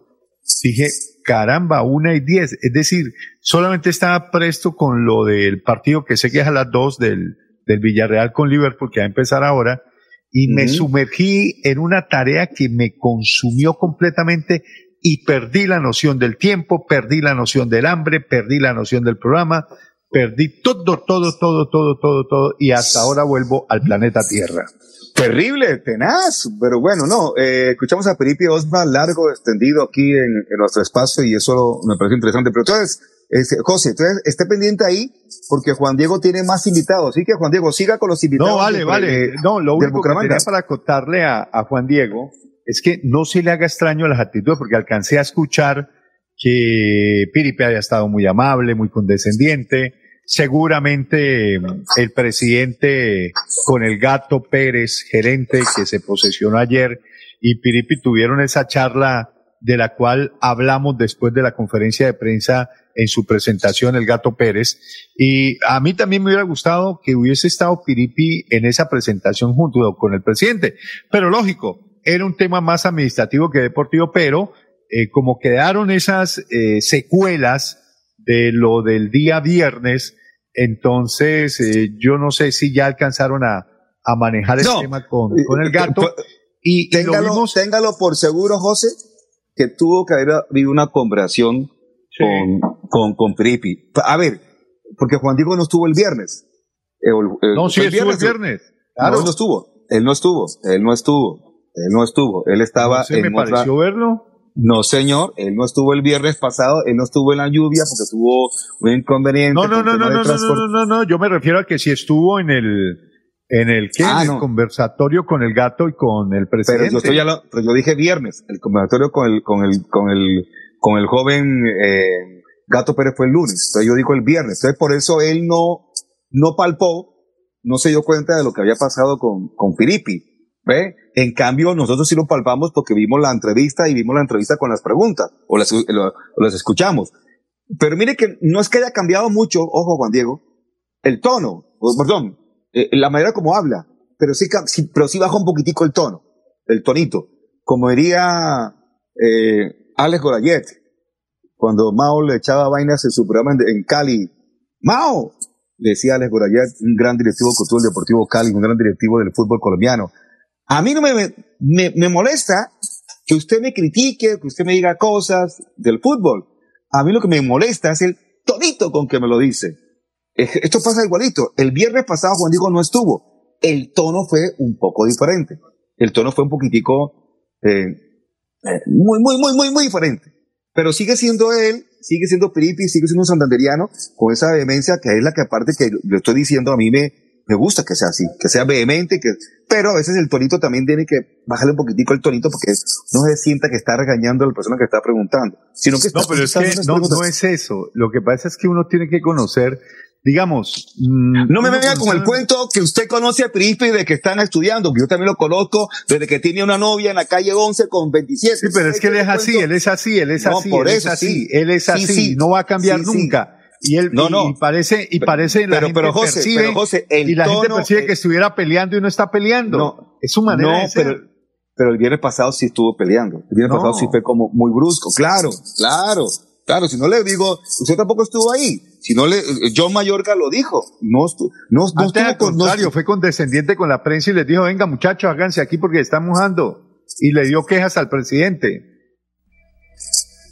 dije, caramba, una y diez. Es decir, solamente estaba presto con lo del partido que sé que es a las dos del, del Villarreal con Liverpool, que va a empezar ahora, y me sumergí en una tarea que me consumió completamente y perdí la noción del tiempo, perdí la noción del hambre, perdí la noción del programa, perdí todo, todo, todo, todo, todo, todo, y hasta ahora vuelvo al planeta Tierra.
Terrible, tenaz, pero bueno, no, eh, escuchamos a Felipe Osma largo, extendido aquí en, en nuestro espacio y eso me parece interesante. Pero entonces, este, José, entonces esté pendiente ahí porque Juan Diego tiene más invitados. Así que Juan Diego, siga con los invitados.
No, vale,
de-
vale. No, lo único que tenía para acotarle a, a Juan Diego es que no se le haga extraño las actitudes, porque alcancé a escuchar que Piripe había estado muy amable, muy condescendiente. Seguramente mm, el presidente con el gato Pérez, gerente que se posesionó ayer, y Piripi tuvieron esa charla de la cual hablamos después de la conferencia de prensa en su presentación, el gato Pérez. Y a mí también me hubiera gustado que hubiese estado Piripi en esa presentación junto con el presidente. Pero lógico, era un tema más administrativo que deportivo, pero eh, como quedaron esas eh, secuelas de lo del día viernes, entonces eh, yo no sé si ya alcanzaron a, a manejar el
No.
tema con, con el gato. Y, y lo
téngalo,
vimos-
téngalo por seguro, José, que tuvo que haber habido una conversación con, con, con Felipe. A ver, porque Juan Diego no estuvo el viernes. Eh, eh,
No, sí,
¿fue
estuvo el viernes.
No, él no estuvo. Él no estuvo. Él no estuvo. Él no estuvo. Él estaba
No sé,
en
me
otra-
pareció verlo.
No, señor, él no estuvo el viernes pasado, él no estuvo en la lluvia porque tuvo un inconveniente.
No, no, no, no, no, no, no, no, no, yo me refiero a que si estuvo en el, en el, ¿qué?
Ah, no.
conversatorio con el gato y con el presidente.
Pero yo estoy lo- pero yo dije viernes, el conversatorio con el, con el, con el, con el joven eh, Gato Pérez fue el lunes, entonces yo digo el viernes, entonces por eso él no, no palpó, no se dio cuenta de lo que había pasado con, con Filipi. ¿Ve? En cambio, nosotros sí lo palpamos porque vimos la entrevista y vimos la entrevista con las preguntas, o las, escuchamos. Pero mire que no es que haya cambiado mucho, ojo Juan Diego, el tono, perdón, eh, la manera como habla, pero sí, pero sí baja un poquitico el tono, el tonito. Como diría eh, Alex Gorayet, cuando Mao le echaba vainas en su programa en, Cali. ¡Mao! Decía Alex Gorayet, un gran directivo del Deportivo Cali, un gran directivo del fútbol colombiano. A mí no me, me, me molesta que usted me critique, que usted me diga cosas del fútbol. A mí lo que me molesta es el tonito con que me lo dice. Esto pasa igualito. El viernes pasado Juan Diego no estuvo. El tono fue un poco diferente. El tono fue un poquitico eh, eh, muy, muy, muy, muy, muy diferente. Pero sigue siendo él, sigue siendo Felipe, sigue siendo un santanderiano con esa vehemencia que es la que aparte que le estoy diciendo a mí me, me gusta que sea así, que sea vehemente, que, pero a veces el tonito también tiene que bajarle un poquitico el tonito porque no se sienta que está regañando a la persona que está preguntando, sino que está
No, pero es que no, no es eso. Lo que pasa es que uno tiene que conocer digamos.
Mm, no me venga con el cuento que usted conoce a Príncipe de que están estudiando, que yo también lo conozco desde que tiene una novia en la calle 11 con 27.
Sí, pero es que él es así, él es así, él es así, él es así, él es así, no va a cambiar nunca. Y él
no, no.
Y parece, y parece
pero, la gente pero José,
percibe,
pero José, el
y la
tono,
gente percibe
eh,
que estuviera peleando y no está peleando.
No,
es su manera
no,
de ser.
pero, pero el viernes pasado sí estuvo peleando. El viernes
No.
pasado sí fue como muy brusco. Claro, claro, claro. Si no le digo, usted tampoco estuvo ahí. Si no le, John Mayorga lo dijo. No, estu, no, no
Antes, al
estuvo con, no
contrario, fue condescendiente con la prensa y les dijo, venga muchachos, háganse aquí porque están mojando. Y le dio quejas al presidente.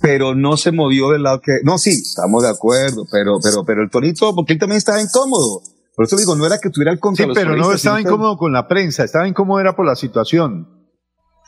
Pero no se movió del lado que, no, sí, estamos de acuerdo, pero, pero, pero el tonito, porque él también estaba incómodo. Por eso digo, no era que tuviera el contra
Sí, pero no estaba incómodo con la prensa, estaba incómodo era por la situación.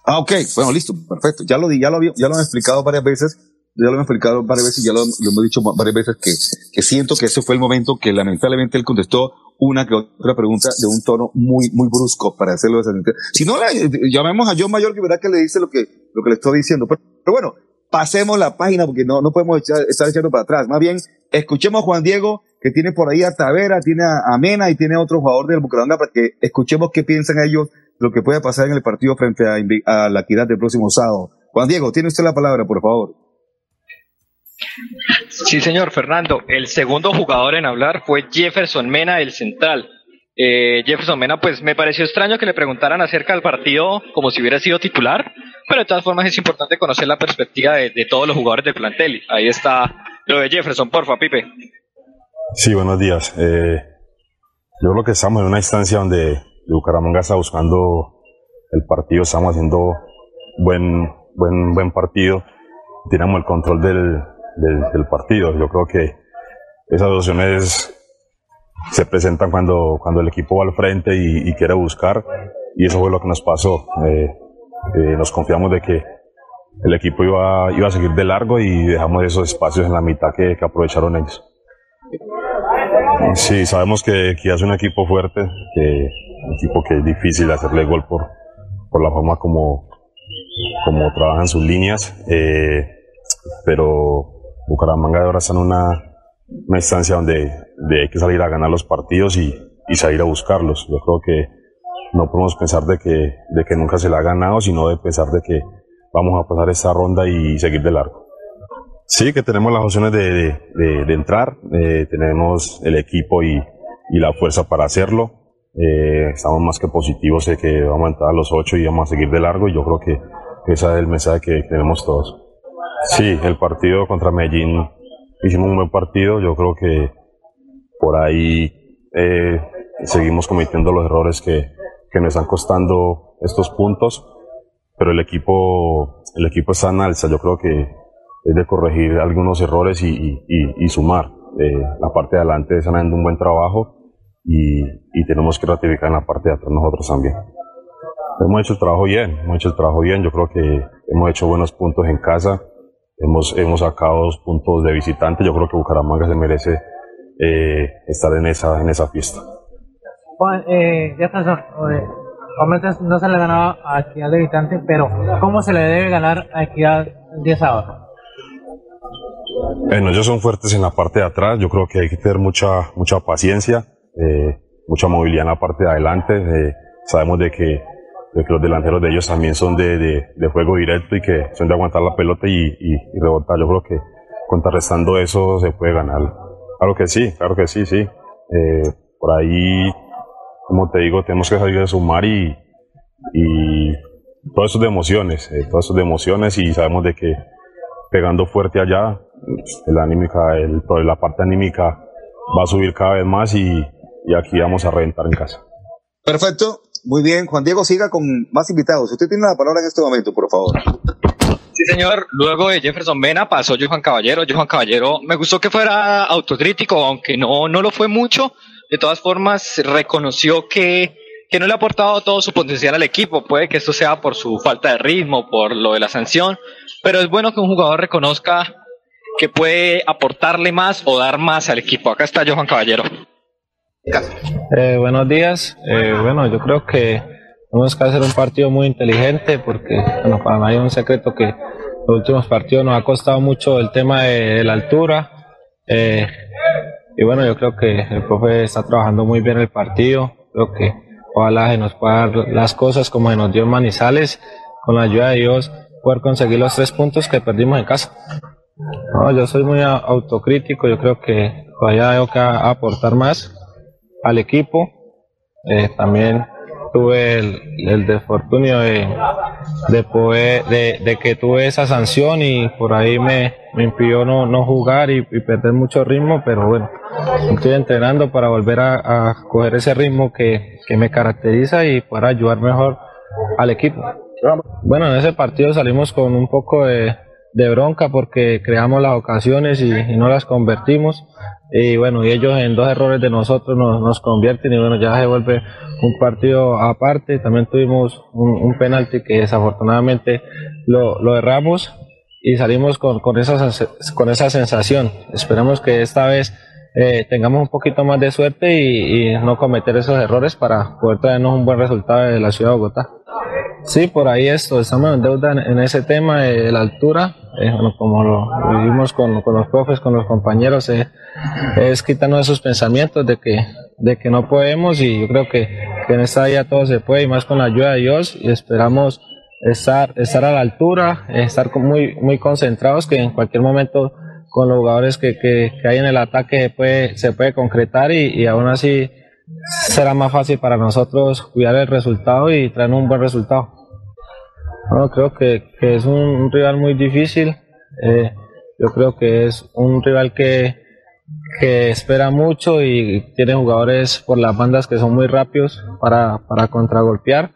Ah, ok, bueno, listo, perfecto. Ya lo di, ya lo, había- ya lo han explicado varias veces, ya lo han explicado varias veces, ya lo, lo hemos dicho varias veces que, que siento que ese fue el momento que lamentablemente él contestó una que otra pregunta de un tono muy, muy brusco para hacerlo descendente. Si no, le- llamemos a John Mayor que verá que le dice lo que, lo que le estoy diciendo. Pero, pero bueno, pasemos la página porque no, no podemos echar- estar echando para atrás. Más bien, escuchemos a Juan Diego, que tiene por ahí a Tavera, tiene a, Mena y tiene a otro jugador del Bucaramanga para que escuchemos qué piensan ellos lo que puede pasar en el partido frente a la equidad del próximo sábado. Juan Diego, tiene usted la palabra, por favor.
Sí, señor Fernando. El segundo jugador en hablar fue Jefferson Mena, el central. Eh, Jefferson Mena, pues me pareció extraño que le preguntaran acerca del partido como si hubiera sido titular, pero de todas formas es importante conocer la perspectiva de, de todos los jugadores del plantel. Ahí está lo de Jefferson, porfa, Pipe.
Sí, buenos días. Eh, yo creo que estamos en una instancia donde de Bucaramanga está buscando el partido, estamos haciendo buen, buen, buen partido, tenemos el control del, del, del partido. Yo creo que esas opciones se presentan cuando, cuando el equipo va al frente y, y quiere buscar, y eso fue lo que nos pasó. Eh, eh, nos confiamos de que el equipo iba, iba a seguir de largo y dejamos esos espacios en la mitad que, que aprovecharon ellos. Sí, sabemos que, que es un equipo fuerte, que un equipo que es difícil hacerle gol por, por la forma como, como trabajan sus líneas, eh, pero Bucaramanga ahora está en una, una instancia donde, donde hay que salir a ganar los partidos y, y salir a buscarlos. Yo creo que no podemos pensar de que, de que nunca se la ha ganado, sino de pensar de que vamos a pasar esta ronda y seguir de largo. Sí, que tenemos las opciones de, de, entrar, eh, tenemos el equipo y, y la fuerza para hacerlo. Eh, estamos más que positivos de que vamos a entrar a los ocho y vamos a seguir de largo y yo creo que ese es el mensaje que tenemos todos. Sí, el partido contra Medellín hicimos un buen partido, yo creo que por ahí eh, seguimos cometiendo los errores que, que nos están costando estos puntos, pero el equipo, el equipo está en alza, yo creo que es de corregir algunos errores y- y- y sumar. Eh, la parte de adelante están haciendo un buen trabajo y, y tenemos que ratificar en la parte de atrás nosotros también. Hemos hecho el trabajo bien, hemos hecho el trabajo bien, yo creo que hemos hecho buenos puntos en casa, hemos, hemos sacado dos puntos de visitante, yo creo que Bucaramanga se merece eh, estar en esa, en esa fiesta.
Eh, Jefferson, eh, obviamente no se le ganaba a Equidad de pero ¿cómo se le debe ganar a Equidad el día sábado?
Bueno, ellos son fuertes en la parte de atrás. Yo creo que hay que tener mucha, mucha paciencia. eh, mucha movilidad en la parte de adelante. Eh, sabemos de que, de que, los delanteros de ellos también son de, de, juego directo y que son de aguantar la pelota y, y, rebotar. Yo creo que contrarrestando eso se puede ganar. Claro que sí, claro que sí, sí. Por ahí, como te digo, tenemos que salir de sumar y, y todo eso de emociones, eh, todo de emociones y sabemos de que pegando fuerte allá, la anímica, el, la parte anímica va a subir cada vez más y, y aquí vamos a reventar en casa.
Perfecto, muy bien. Juan Diego, siga con más invitados. Usted tiene la palabra en este momento, por favor.
Sí, señor. Luego de Jefferson Vena pasó Johan Caballero. Johan Caballero me gustó que fuera autocrítico, aunque no, no lo fue mucho. De todas formas, reconoció que, que no le ha aportado todo su potencial al equipo. Puede que esto sea por su falta de ritmo, por lo de la sanción, pero es bueno que un jugador reconozca que puede aportarle más o dar más al equipo. Acá está Johan Caballero.
Eh, buenos días. Eh, bueno, yo creo que tenemos que hacer un partido muy inteligente porque bueno, para nadie es un secreto que los últimos partidos nos ha costado mucho el tema de, de la altura. Eh, y bueno, yo creo que el profe está trabajando muy bien el partido. Creo que ojalá se nos pueda dar las cosas como se nos dio en Manizales, con la ayuda de Dios, poder conseguir los tres puntos que perdimos en casa. No, yo soy muy autocrítico, yo creo que todavía tengo que aportar más al equipo. Eh, también tuve el, el desfortunio de, de, poder, de, de, que tuve esa sanción y por ahí me, me impidió no, no jugar y, y, perder mucho ritmo, pero bueno, estoy entrenando para volver a, a coger ese ritmo que, que, me caracteriza y para ayudar mejor al equipo. Bueno, en ese partido salimos con un poco de, de bronca porque creamos las ocasiones y, no las convertimos y bueno, y ellos en dos errores de nosotros nos, nos convierten y bueno, ya se vuelve un partido aparte. También tuvimos un, penalti que desafortunadamente lo, lo erramos y salimos con, con, esa, con esa sensación. Esperamos que esta vez eh, tengamos un poquito más de suerte y, y, no cometer esos errores para poder traernos un buen resultado de la ciudad de Bogotá. Sí, por ahí esto, estamos en deuda en, ese tema de la altura, eh, bueno, como lo vivimos con, con, los profes, con los compañeros, eh, es quitarnos esos pensamientos de que, de que no podemos y yo creo que, en esta día todo se puede y más con la ayuda de Dios y esperamos estar, estar a la altura, estar muy, muy concentrados que en cualquier momento con los jugadores que, que, que hay en el ataque se puede, se puede concretar y, y aún así será más fácil para nosotros cuidar el resultado y traer un buen resultado. Bueno, creo que, es un, rival muy difícil. Eh, yo creo que es un rival que, que espera mucho y tiene jugadores por las bandas que son muy rápidos para, para contragolpear.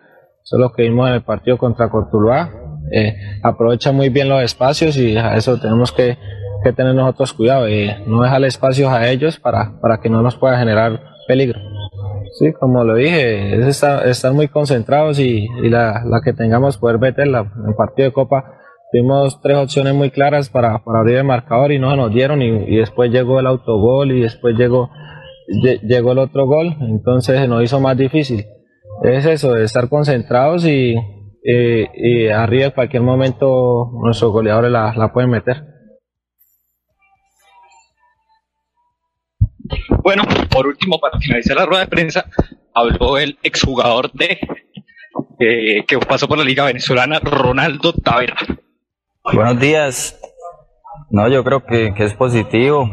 Eso es lo que vimos en el partido contra Cortuluá. Eh, aprovecha muy bien los espacios y a eso tenemos que, que tener nosotros cuidado y no dejar espacios a ellos para, para que no nos pueda generar peligro. Sí, como lo dije, es estar, muy concentrados y, la, la, que tengamos poder meterla. En partido de Copa tuvimos tres opciones muy claras para, para abrir el marcador y no se nos dieron y, después llegó el autogol y después llegó, llegó el otro gol, entonces se nos hizo más difícil. Es eso, estar concentrados y, y, y arriba en cualquier momento nuestros goleadores la, la pueden meter.
Bueno, por último, para finalizar la rueda de prensa, habló el exjugador de eh, que pasó por la Liga Venezolana, Ronaldo Tavera.
Buenos días. No, yo creo que, que, es positivo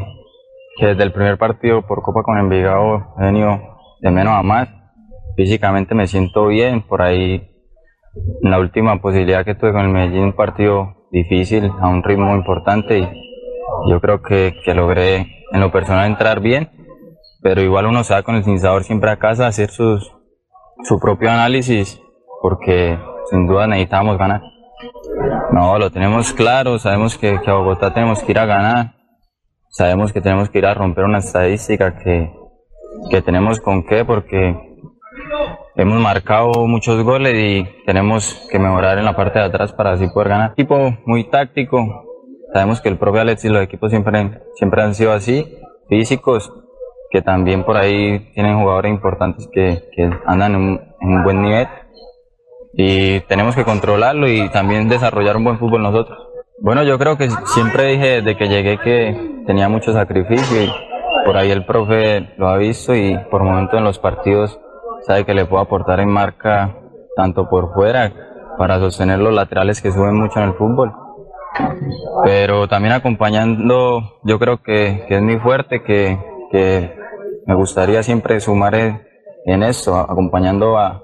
que desde el primer partido por Copa con Envigado he venido de menos a más. Físicamente me siento bien, por ahí en la última posibilidad que tuve con el Medellín, un partido difícil, a un ritmo importante y yo creo que, que logré en lo personal entrar bien, pero igual uno se va con el sinsador siempre a casa a hacer sus, su propio análisis, porque sin duda necesitamos ganar. No, lo tenemos claro, sabemos que, que, a Bogotá tenemos que ir a ganar, sabemos que tenemos que ir a romper una estadística que, que tenemos con qué, porque hemos marcado muchos goles y tenemos que mejorar en la parte de atrás para así poder ganar. Equipo muy táctico, Sabemos que el propio Alex y los equipos siempre, siempre han sido así, físicos, que también por ahí tienen jugadores importantes que, que andan en un, en un, buen nivel. Y tenemos que controlarlo y también desarrollar un buen fútbol nosotros. Bueno, yo creo que siempre dije desde que llegué que tenía mucho sacrificio y, por ahí el profe lo ha visto y por momento en los partidos sabe que le puedo aportar en marca tanto por fuera para sostener los laterales que suben mucho en el fútbol. Pero también acompañando, yo creo que, que es muy fuerte, que, que me gustaría siempre sumar en, esto, acompañando a,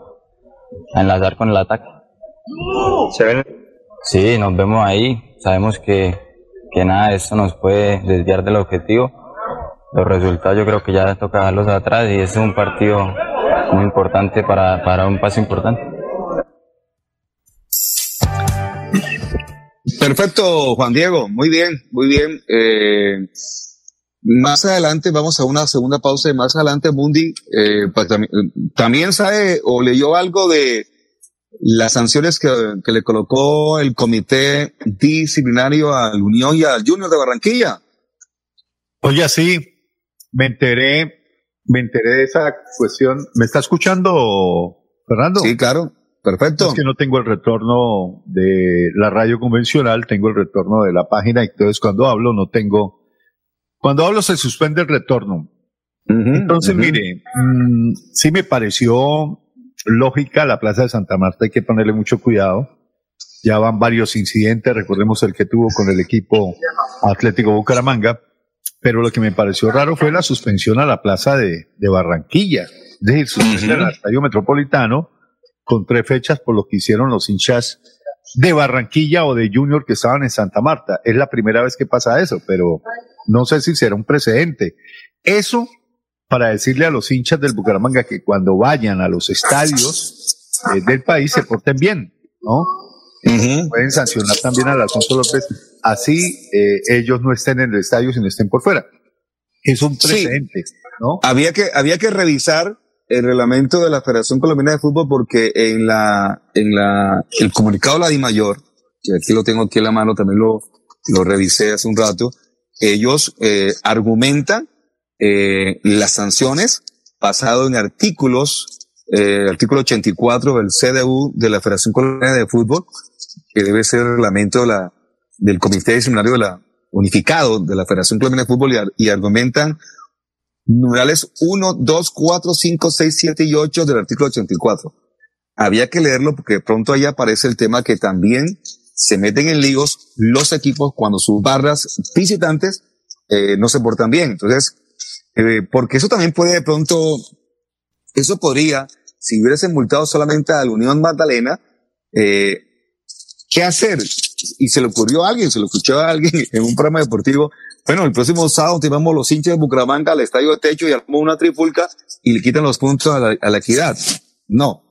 a enlazar con el ataque.
¿Se ven?
Sí, nos vemos ahí. Sabemos que, que nada de esto nos puede desviar del objetivo. Los resultados yo creo que ya toca dejarlos atrás y este es un partido muy importante para, para un paso importante.
Perfecto, Juan Diego. Muy bien, muy bien. Eh, más adelante vamos a una segunda pausa y más adelante Mundi eh, pues, también, sabe o leyó algo de las sanciones que, que, le colocó el comité disciplinario al Unión y al Junior de Barranquilla.
Oye, sí, me enteré, me enteré de esa cuestión. ¿Me está escuchando, Fernando?
Sí, claro. Perfecto.
Es que no tengo el retorno de la radio convencional, tengo el retorno de la página y entonces cuando hablo no tengo, cuando hablo se suspende el retorno. Uh -huh, entonces, uh -huh. mire, mmm, sí me pareció lógica la Plaza de Santa Marta, hay que ponerle mucho cuidado. Ya van varios incidentes, recordemos el que tuvo con el equipo Atlético Bucaramanga, pero lo que me pareció raro fue la suspensión a la Plaza de, de Barranquilla, es decir, suspensión uh -huh. al Estadio Metropolitano con tres fechas por lo que hicieron los hinchas de Barranquilla o de Junior que estaban en Santa Marta. Es la primera vez que pasa eso, pero no sé si será un precedente. Eso para decirle a los hinchas del Bucaramanga que cuando vayan a los estadios eh, del país se porten bien, ¿no? Uh -huh. Pueden sancionar también al Alfonso López, así eh, ellos no estén en el estadio, sino estén por fuera. Es un precedente, sí. ¿no?
Había que, había que revisar el reglamento de la Federación Colombiana de Fútbol porque en la, en la, el comunicado de la DIMAYOR, que aquí lo tengo aquí en la mano, también lo, lo revisé hace un rato, ellos eh, argumentan eh, las sanciones basado en artículos, eh, artículo 84 del CDU de la Federación Colombiana de Fútbol, que debe ser el reglamento de la, del Comité Disciplinario de la, unificado de la Federación Colombiana de Fútbol y, y argumentan numerales 1, 2, 4, 5, 6, 7 y 8 del artículo 84. Había que leerlo porque pronto ahí aparece el tema que también se meten en líos los equipos cuando sus barras visitantes eh, no se portan bien. Entonces, eh, porque eso también puede de pronto, eso podría, si hubiese multado solamente a la Unión Magdalena, eh, ¿qué hacer? Y se le ocurrió a alguien, se lo escuchó a alguien en un programa deportivo, bueno, el próximo sábado llevamos los hinchas de Bucaramanga al estadio de techo y armamos una tripulca y le quitan los puntos a la, a la equidad. No.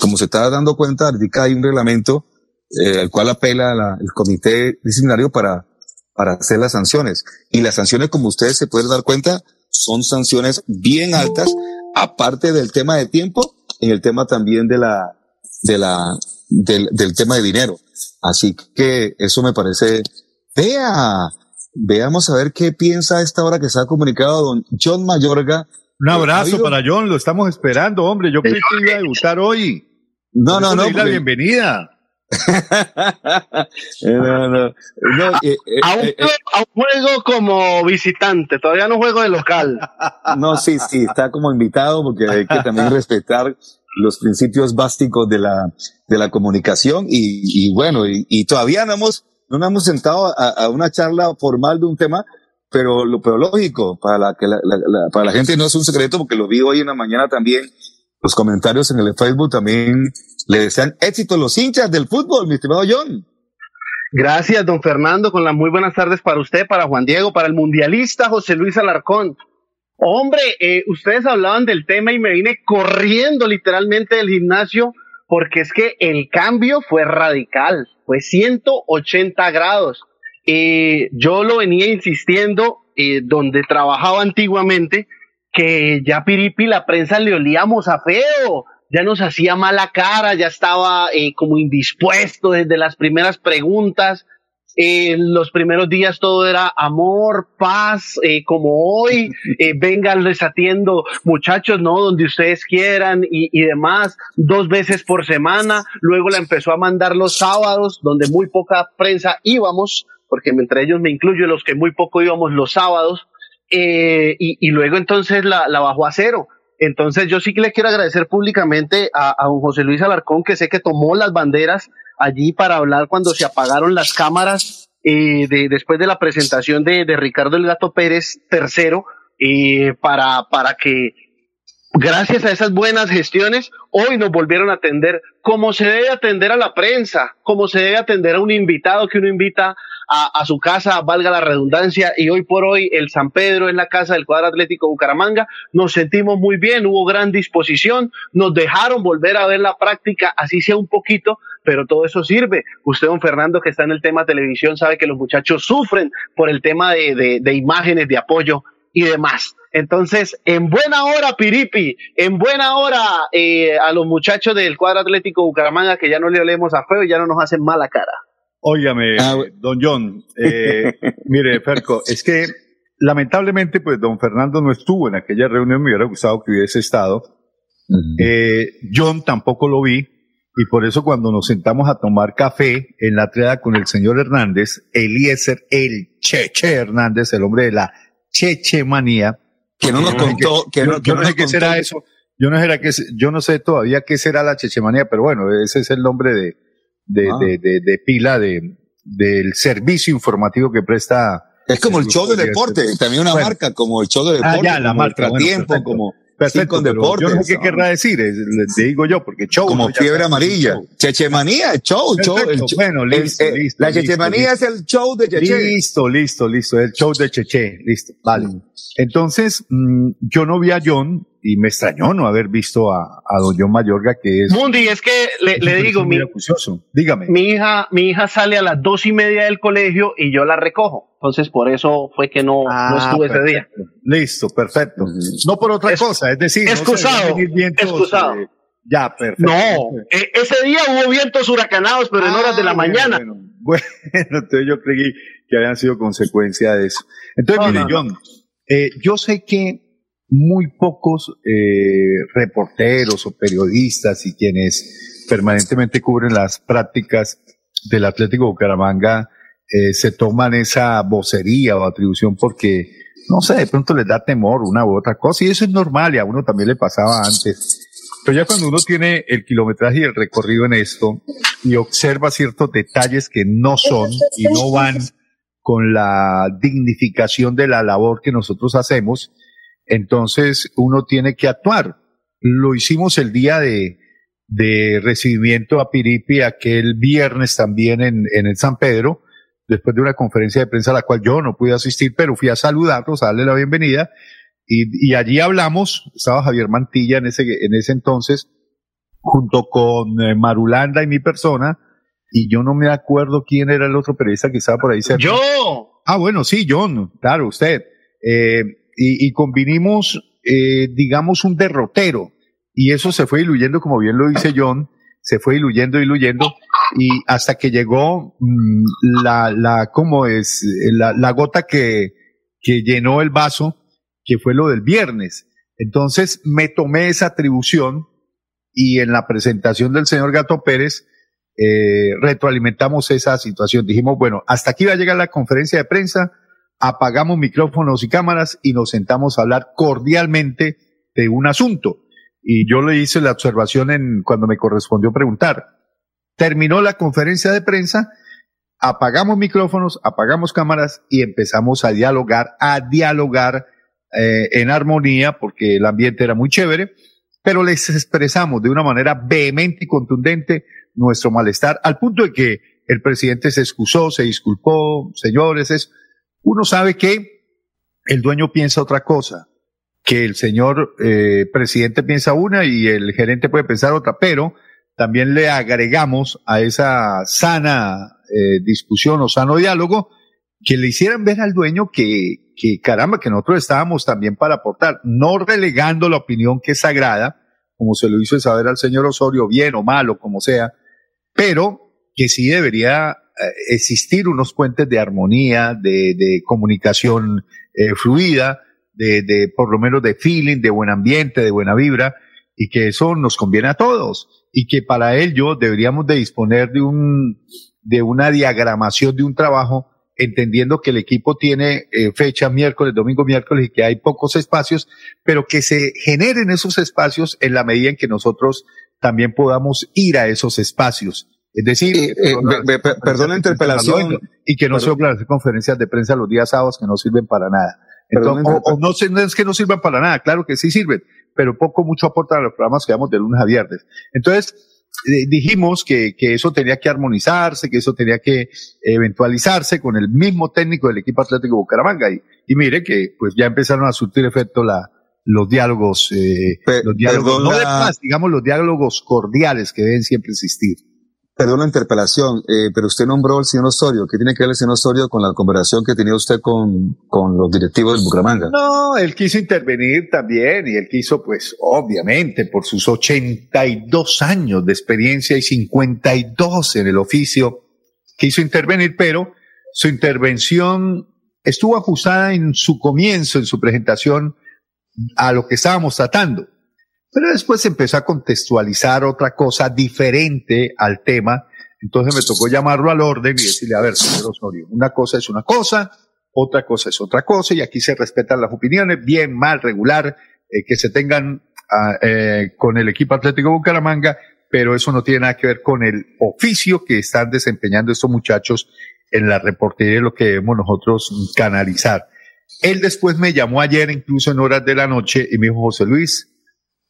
Como se está dando cuenta, ahorita hay un reglamento eh, al cual apela la, el comité disciplinario para, para hacer las sanciones. Y las sanciones, como ustedes se pueden dar cuenta, son sanciones bien altas, aparte del tema de tiempo, en el tema también de la, de la, del, del tema de dinero. Así que eso me parece, vea, Veamos a ver qué piensa a esta hora que se ha comunicado don John Mayorga.
Un abrazo para John, lo estamos esperando, hombre. Yo creí que iba a debutar hoy.
No, no, no.
La bienvenida.
no, no, no eh, eh, a, un, eh, a, un, juego como visitante, todavía no juego de local.
No, sí, sí, está como invitado porque hay que también respetar los principios básicos de la, de la comunicación y, y bueno, y, y, todavía no hemos, no nos hemos sentado a, una charla formal de un tema, pero lo pero lógico, para la, que la gente no es un secreto porque lo vi hoy en la mañana también, los comentarios en el Facebook también le desean éxito a los hinchas del fútbol, mi estimado John.
Gracias, don Fernando, con las muy buenas tardes para usted, para Juan Diego, para el mundialista José Luis Alarcón. Hombre, eh, ustedes hablaban del tema y me vine corriendo literalmente del gimnasio porque es que el cambio fue radical, fue 180 grados. Eh, yo lo venía insistiendo eh, donde trabajaba antiguamente, que ya Piripi la prensa le olíamos a feo, ya nos hacía mala cara, ya estaba eh, como indispuesto desde las primeras preguntas. Eh, los primeros días todo era amor, paz, eh, como hoy, eh, vengan, les atiendo muchachos, ¿no? Donde ustedes quieran y, y, demás, dos veces por semana. Luego la empezó a mandar los sábados, donde muy poca prensa íbamos, porque entre ellos me incluyo los que muy poco íbamos los sábados. eh, y, luego entonces la, bajó a cero. Entonces yo sí que le quiero agradecer públicamente a, a don José Luis Alarcón, que sé que tomó las banderas allí para hablar cuando se apagaron las cámaras eh, de, después de la presentación de, de Ricardo El Gato Pérez tercero, eh, para, para que gracias a esas buenas gestiones, hoy nos volvieron a atender como se debe atender a la prensa, como se debe atender a un invitado que uno invita a, su casa, valga la redundancia, y hoy por hoy el San Pedro es la casa del cuadro Atlético Bucaramanga. Nos sentimos muy bien, hubo gran disposición, nos dejaron volver a ver la práctica, así sea un poquito, pero todo eso sirve. Usted, don Fernando, que está en el tema televisión, sabe que los muchachos sufren por el tema de, de imágenes, de apoyo y demás. Entonces, en buena hora, Piripi, en buena hora eh, a los muchachos del cuadro Atlético Bucaramanga que ya no le olemos a feo y ya no nos hacen mala cara.
Óigame, ah, don John, eh, mire, Ferco, es que lamentablemente, pues don Fernando no estuvo en aquella reunión, me hubiera gustado que hubiese estado. Eh, John tampoco lo vi, y por eso cuando nos sentamos a tomar café en la triada con el señor Hernández, Eliezer, el Cheche Hernández, el hombre de la Chechemanía,
que no nos contó, que, no,
yo no sé qué será eso. Yo no, sé yo no sé todavía qué será la chechemanía, pero bueno, ese es el nombre de, de, ah. de, de, pila de, del servicio informativo que presta.
Es como el show de deporte, también una marca como el show de ah, deporte,
ah, la marca,
tiempo, como
Perfecto, con deportes. Yo no sé qué querrá decir, le digo yo, porque show.
Como fiebre amarilla. Chechemanía, show, show. El
bueno, listo,
eh,
listo.
La chechemanía es el show de Cheche.
Listo, listo, listo, el show de Cheche, listo, vale. Entonces, mm, yo no vi a John y me extrañó no haber visto a, a don John Mayorga, que es...
Mundi, es que le, le digo, mi,
Dígame.
Mi hija, mi hija sale a las dos y media del colegio y yo la recojo. Entonces, por eso fue que no, no ah, estuve ese día.
Listo, perfecto. No por otra cosa, es decir,
excusado, excusado. Eh,
ya, perfecto.
No, e, ese día hubo vientos huracanados, pero en horas de la ah, mañana.
Bueno, entonces yo creí que habían sido consecuencia de eso. Entonces, mire, John, eh, yo sé que muy pocos eh, reporteros o periodistas y quienes permanentemente cubren las prácticas del Atlético Bucaramanga eh, se toman esa vocería o atribución porque, no sé, de pronto les da temor una u otra cosa y eso es normal y a uno también le pasaba antes. Pero ya cuando uno tiene el kilometraje y el recorrido en esto y observa ciertos detalles que no son y no van con la dignificación de la labor que nosotros hacemos, entonces uno tiene que actuar. Lo hicimos el día de, de recibimiento a Piripi aquel viernes también en, en el San Pedro, después de una conferencia de prensa a la cual yo no pude asistir, pero fui a saludarlos, a darle la bienvenida, y, y allí hablamos, estaba Javier Mantilla en ese, en ese entonces, junto con eh, Marulanda y mi persona, y yo no me acuerdo quién era el otro periodista que estaba por ahí cerca.
¡Yo!
Ah, bueno, sí, John, claro, usted. Eh, y, y convinimos, eh, digamos, un derrotero. Y eso se fue diluyendo, como bien lo dice John, se fue diluyendo, diluyendo, y hasta que llegó mm, la, la, ¿cómo es? La, la gota que, que llenó el vaso, que fue lo del viernes. Entonces me tomé esa atribución y en la presentación del señor Gato Pérez eh, retroalimentamos esa situación. Dijimos, bueno, hasta aquí va a llegar la conferencia de prensa, apagamos micrófonos y cámaras y nos sentamos a hablar cordialmente de un asunto. Y yo le hice la observación en cuando me correspondió preguntar. Terminó la conferencia de prensa, apagamos micrófonos, apagamos cámaras y empezamos a dialogar, a dialogar eh, en armonía, porque el ambiente era muy chévere, pero les expresamos de una manera vehemente y contundente nuestro malestar, al punto de que el presidente se excusó, se disculpó, señores, es, uno sabe que el dueño piensa otra cosa, que el señor eh, presidente piensa una y el gerente puede pensar otra, pero también le agregamos a esa sana eh, discusión o sano diálogo que le hicieran ver al dueño que, que caramba, que nosotros estábamos también para aportar, no relegando la opinión que es sagrada, como se lo hizo saber al señor Osorio, bien o mal o como sea, pero que sí debería existir unos puentes de armonía, de, de comunicación eh, fluida, de, de por lo menos de feeling, de buen ambiente, de buena vibra, y que eso nos conviene a todos, y que para ello deberíamos de disponer de un, de una diagramación de un trabajo entendiendo que el equipo tiene eh, fecha miércoles, domingo, miércoles y que hay pocos espacios, pero que se generen esos espacios en la medida en que nosotros también podamos ir a esos espacios. Es decir,
eh, eh, perdón la interpelación.
Y que no se hacer conferencias de prensa los días sábados que no sirven para nada. o, no, no, es que no sirvan para nada, claro que sí sirven, pero poco mucho aportan a los programas que damos de lunes a viernes. Entonces, eh, dijimos que, que, eso tenía que armonizarse, que eso tenía que eventualizarse con el mismo técnico del equipo Atlético Bucaramanga. Y, y mire que pues ya empezaron a surtir efecto la, los diálogos, eh, los diálogos, no de paz, digamos los diálogos cordiales que deben siempre existir.
Perdón la interpelación, eh, pero usted nombró al señor Osorio. ¿Qué tiene que ver el señor Osorio con la conversación que tenía usted con, con los directivos del Bucaramanga?
No, él quiso intervenir también y él quiso, pues, obviamente, por sus 82 años de experiencia y 52 en el oficio, quiso intervenir, pero su intervención estuvo ajustada en su comienzo, en su presentación, a lo que estábamos tratando. Pero después empezó a contextualizar otra cosa diferente al tema. Entonces me tocó llamarlo al orden y decirle, a ver, señor Osorio, una cosa es una cosa, otra cosa es otra cosa, y aquí se respetan las opiniones, bien, mal, regular, eh, que se tengan ah, eh, con el equipo Atlético Bucaramanga, pero eso no tiene nada que ver con el oficio que están desempeñando estos muchachos en la reportería, lo que debemos nosotros canalizar. Él después me llamó ayer, incluso en horas de la noche, y me dijo, José Luis,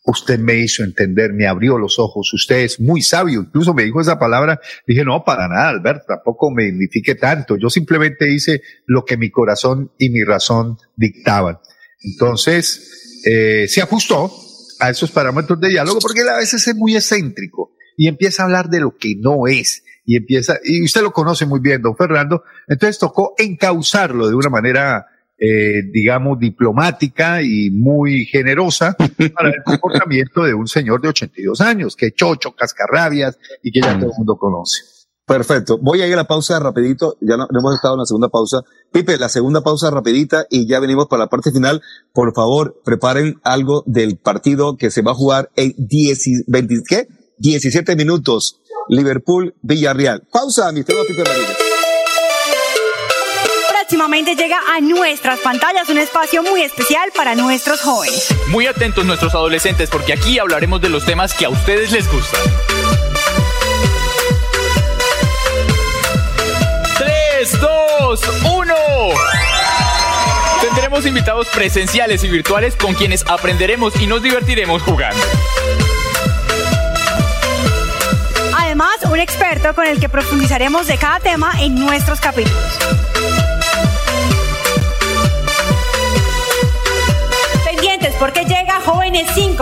usted me hizo entender, me abrió los ojos, usted es muy sabio, incluso me dijo esa palabra, dije, no, para nada, Alberto, tampoco me dignifique tanto, yo simplemente hice lo que mi corazón y mi razón dictaban. Entonces, eh, se ajustó a esos parámetros de diálogo, porque él a veces es muy excéntrico y empieza a hablar de lo que no es, y empieza, y usted lo conoce muy bien, don Fernando, entonces tocó encauzarlo de una manera eh, digamos, diplomática y muy generosa para el comportamiento de un señor de 82 años, que chocho, cascarrabias y que ya todo el mundo conoce.
Perfecto. Voy a ir a la pausa rapidito. Ya no, hemos estado en la segunda pausa. Pipe, la segunda pausa rapidita y ya venimos para la parte final. Por favor, preparen algo del partido que se va a jugar en 10, 20, ¿qué? 17 minutos. Liverpool, Villarreal. Pausa, mi estimado Pipe Ramírez
próximamente llega a nuestras pantallas un espacio muy especial para nuestros jóvenes.
Muy atentos nuestros adolescentes porque aquí hablaremos de los temas que a ustedes les gustan. 3, 2, 1. Tendremos invitados presenciales y virtuales con quienes aprenderemos y nos divertiremos jugando.
Además, un experto con el que profundizaremos de cada tema en nuestros capítulos. Porque llega Jóvenes 5.0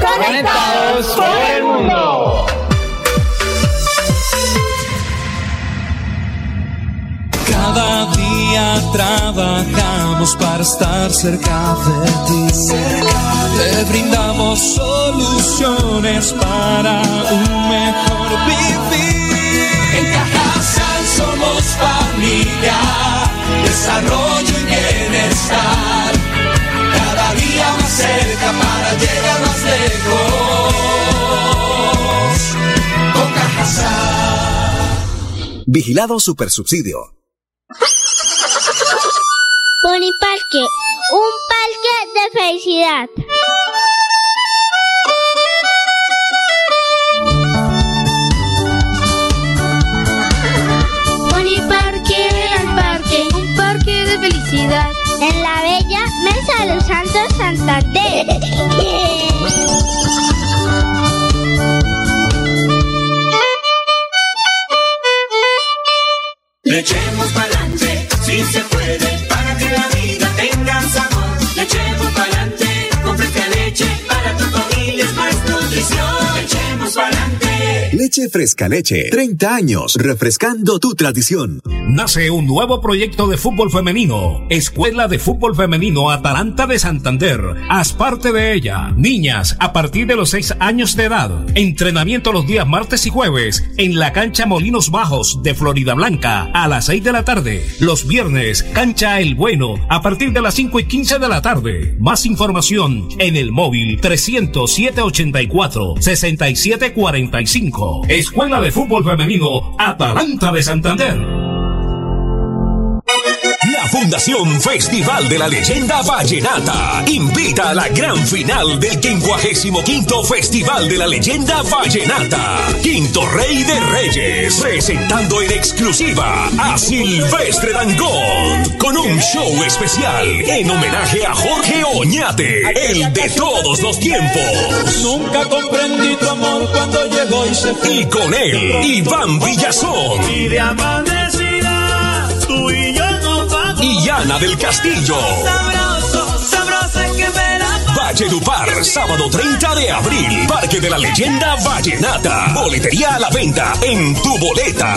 conectados con el mundo.
Cada día trabajamos para estar cerca de ti. Te brindamos soluciones para un mejor vivir.
En Cajasal somos familia, desarrollo y bienestar día más cerca para llegar más lejos. Con
Vigilado Supersubsidio.
Parque, un parque de felicidad. Parque, el parque, un parque de felicidad. Santander.
Le echemos pa'lante, si se puede, para que la vida tenga sabor. Le echemos pa'lante, con fresca leche, para tu familia es más nutrición. Le echemos pa'lante.
Fresca Leche, 30 años, refrescando tu tradición.
Nace un nuevo proyecto de fútbol femenino, Escuela de Fútbol Femenino Atalanta de Santander. Haz parte de ella, niñas a partir de los 6 años de edad. Entrenamiento los días martes y jueves en la cancha Molinos Bajos de Florida Blanca a las 6 de la tarde. Los viernes, cancha El Bueno a partir de las 5 y 15 de la tarde. Más información en el móvil 307 84 6745 Escuela de Fútbol Femenino Atalanta de Santander.
Fundación Festival de la Leyenda Vallenata invita a la gran final del 55 Festival de la Leyenda Vallenata. Quinto Rey de Reyes, presentando en exclusiva a Silvestre Dangón con un show especial en homenaje a Jorge Oñate, el de todos los tiempos.
Nunca comprendí tu amor cuando llegó y se fue.
Y con él, Iván Villazón.
Y de amanecida, tú y yo.
Y del Castillo.
Sabroso, sabroso que me la
Valledupar, sábado 30 de abril. Parque de la Leyenda Vallenata. Boletería a la venta en tu boleta.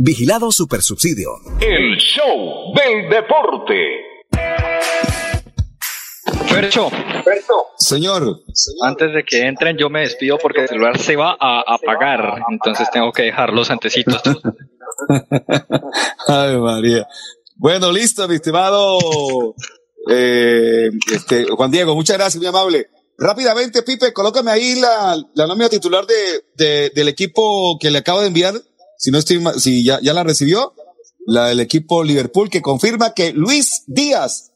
Vigilado Supersubsidio.
El show del deporte.
Fercho,
Señor.
antes de que entren yo me despido porque el celular se va a apagar, entonces tengo que dejar los antecitos.
Ay, María. Bueno, listo, mi estimado eh, este, Juan Diego. Muchas gracias, muy amable. Rápidamente, Pipe, colócame ahí la, la nómina titular de, de- del equipo que le acabo de enviar. Si no estoy, si ya, ya la recibió, la del equipo Liverpool, que confirma que Luis Díaz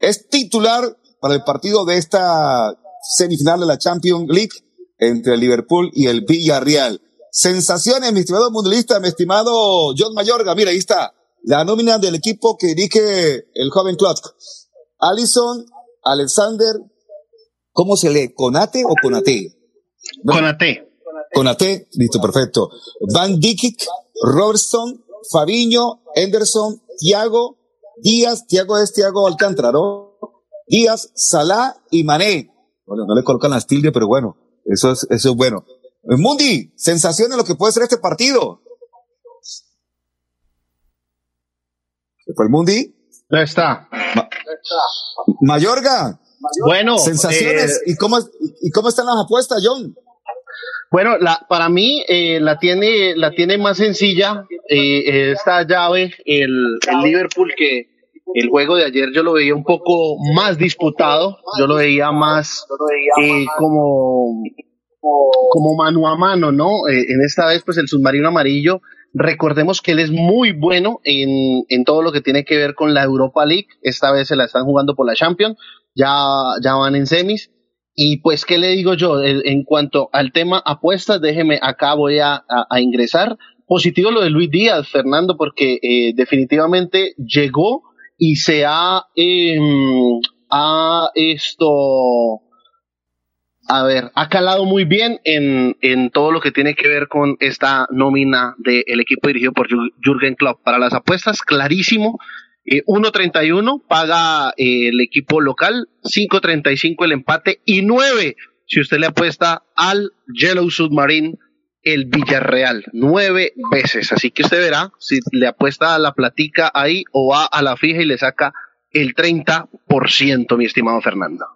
es titular para el partido de esta semifinal de la Champions League entre el Liverpool y el Villarreal. Sensaciones, mi estimado mundialista, mi estimado John Mayorga. Mira, ahí está la nómina del equipo que dirige el joven Klopp. Allison, Alexander, ¿cómo se lee? ¿Conate o Conate?
Conate.
Conate, listo, perfecto. Van Dijk, Robertson, Fabiño, Henderson, Thiago, Díaz, Thiago es Thiago Alcántara, ¿no? Díaz, Salah y Mané. Bueno, no le colocan las tildes, pero bueno, eso es, eso es bueno. Mundi, sensaciones de lo que puede ser este partido. ¿Se fue el Mundi?
No está.
Mayorga.
Bueno,
sensaciones.
eh,
¿Y cómo, y cómo están las apuestas, John?
Bueno, la, para mí eh, la tiene la tiene más sencilla eh, esta llave el, el Liverpool que el juego de ayer yo lo veía un poco más disputado, yo lo veía más eh, como como mano a mano, ¿no? Eh, en esta vez pues el submarino amarillo recordemos que él es muy bueno en, en todo lo que tiene que ver con la Europa League, esta vez se la están jugando por la Champions, ya ya van en semis y pues, ¿qué le digo yo? En, cuanto al tema apuestas, déjeme, acá voy a, ingresar. Positivo lo de Luis Díaz, Fernando, porque eh, definitivamente llegó y se ha, em, ha esto, a ver, ha calado muy bien en, en todo lo que tiene que ver con esta nómina del equipo dirigido por Jürgen Klopp. Para las apuestas, clarísimo. 1.31 eh, paga eh, el equipo local, 5.35 el empate y 9 si usted le apuesta al Yellow Submarine el Villarreal nueve veces. Así que usted verá si le apuesta a la platica ahí o va a la fija y le saca el 30%, mi estimado Fernando.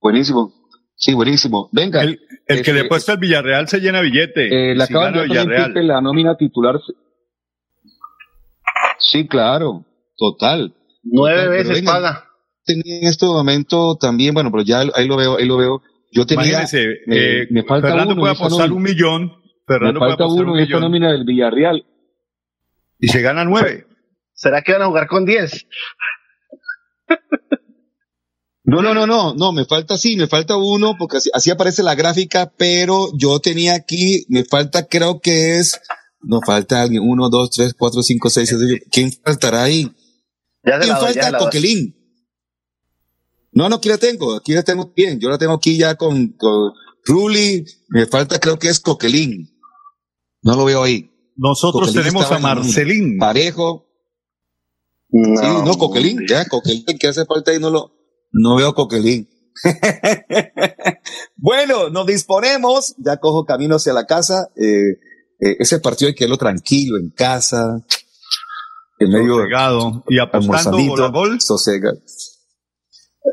Buenísimo. Sí, buenísimo. Venga.
El, que le apuesta al Villarreal se llena billete.
Eh, la acaban de Villarreal. la nómina titular. Sí, claro. Total.
Nueve veces paga
tenía en este momento también, bueno, pero ya ahí lo veo, ahí lo veo. Yo tenía.
Eh, me falta Fernando uno puede apostar un millón. Fernando
me falta uno en esta nómina del Villarreal.
Y se gana nueve.
¿Será que van a jugar con diez?
No, no, no, no, no, me falta sí, me falta uno, porque así, así, aparece la gráfica, pero yo tenía aquí, me falta, creo que es, no falta alguien, uno, dos, tres, cuatro, cinco, seis, siete, ¿quién faltará ahí?
Ya
¿Quién falta? Coquelín. No, no, aquí la tengo, aquí la tengo bien. Yo la tengo aquí ya con, con Ruli. Me falta, creo que es Coquelín. No lo veo ahí.
Nosotros tenemos a Marcelín.
Parejo. No. Sí, no, Coquelín, ya, Coquelín, que hace falta ahí no lo, no veo Coquelín. bueno, nos disponemos, ya cojo camino hacia la casa, eh, eh, ese partido hay que verlo tranquilo en casa,
en medio y apostando gol.
Sosega.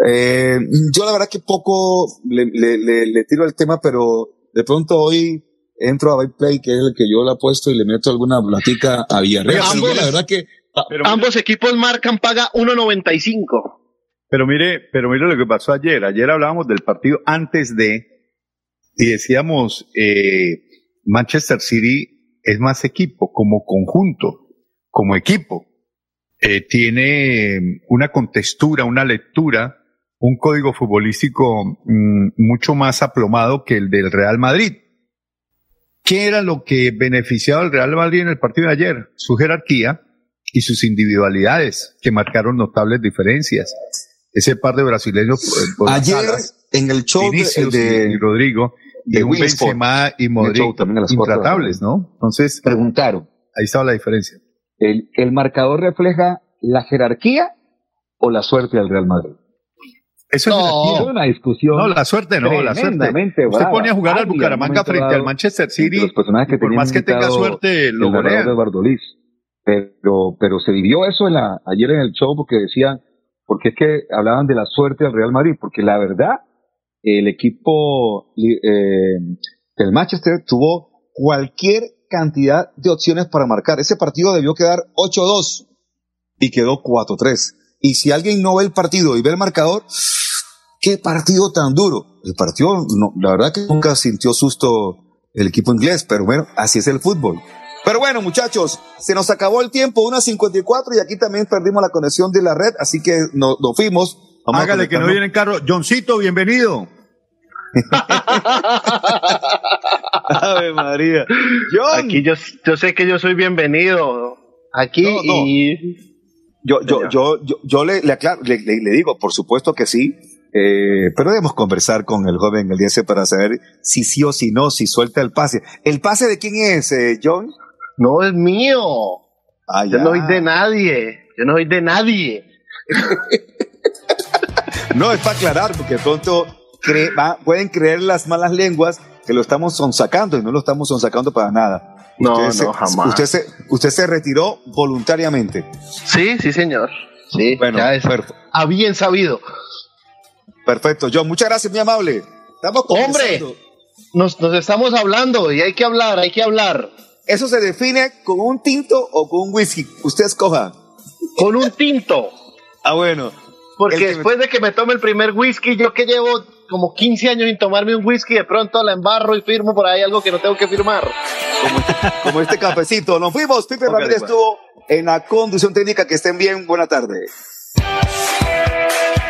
Eh, yo la verdad que poco le, le, le, tiro el tema, pero de pronto hoy entro a Play, que es el que yo le puesto y le meto alguna platica a Villarreal.
Ambos, la verdad que ambos equipos marcan paga 1.95.
Pero mire, pero mire lo que pasó ayer. Ayer hablábamos del partido antes de y decíamos eh, Manchester City es más equipo como conjunto, como equipo. Eh, tiene una contextura, una lectura un código futbolístico mm, mucho más aplomado que el del Real Madrid. ¿Qué era lo que beneficiaba al Real Madrid en el partido de ayer? Su jerarquía y sus individualidades, que marcaron notables diferencias. Ese par de brasileños.
Eh, ayer, en el show de,
Rodrigo, de, un Benzema y Modric, intratables, ¿no? Entonces.
Preguntaron.
Ahí estaba la diferencia.
¿El, ¿El marcador refleja la jerarquía o la suerte del Real Madrid?
Eso
no, es una discusión.
No, la suerte no, la suerte. Usted pone a jugar al Bucaramanga frente al Manchester City.
Los personajes que por
más que tenga suerte, lo golea.
Eduardo Liz. Pero, pero se vivió eso en la, ayer en el show porque decía, porque es que hablaban de la suerte del Real Madrid, porque la verdad, el equipo eh, del Manchester tuvo cualquier cantidad de opciones para marcar. Ese partido debió quedar 8-2 y quedó 4-3. Y si alguien no ve el partido y ve el marcador, qué partido tan duro. El partido, no, la verdad que nunca sintió susto el equipo inglés, pero bueno, así es el fútbol. Pero bueno, muchachos, se nos acabó el tiempo, una 54 y aquí también perdimos la conexión de la red, así que nos, fuimos.
Hágale que no viene en carro. Johncito, bienvenido.
Ave María. Aquí yo, yo sé que yo soy bienvenido. Aquí y
yo, yo, yo, yo, le, le, aclaro, le, le, digo, por supuesto que sí, eh, pero debemos conversar con el joven el día para saber si sí o si no, si suelta el pase. ¿El pase de quién es, eh, John?
No es mío. Ah, yo no soy de nadie. Yo no soy de nadie.
no, es para aclarar, porque de pronto pueden creer las malas lenguas que lo estamos sonsacando y no lo estamos sonsacando para nada.
No, no, jamás.
Usted se, usted se retiró voluntariamente.
Sí, sí, señor. Sí, bueno, ya es a bien sabido.
Perfecto, John. Muchas gracias, mi amable.
Estamos Hombre, nos, nos estamos hablando y hay que hablar, hay que hablar.
¿Eso se define con un tinto o con un whisky? Usted escoja.
Con un tinto.
ah, bueno.
Porque después de que me tome el primer whisky, yo que llevo como 15 años sin tomarme un whisky, de pronto la embarro y firmo por ahí algo que no tengo que firmar.
Como, este cafecito. Nos fuimos. Pipe Ramírez estuvo en la conducción técnica. Que estén bien. Buena tarde.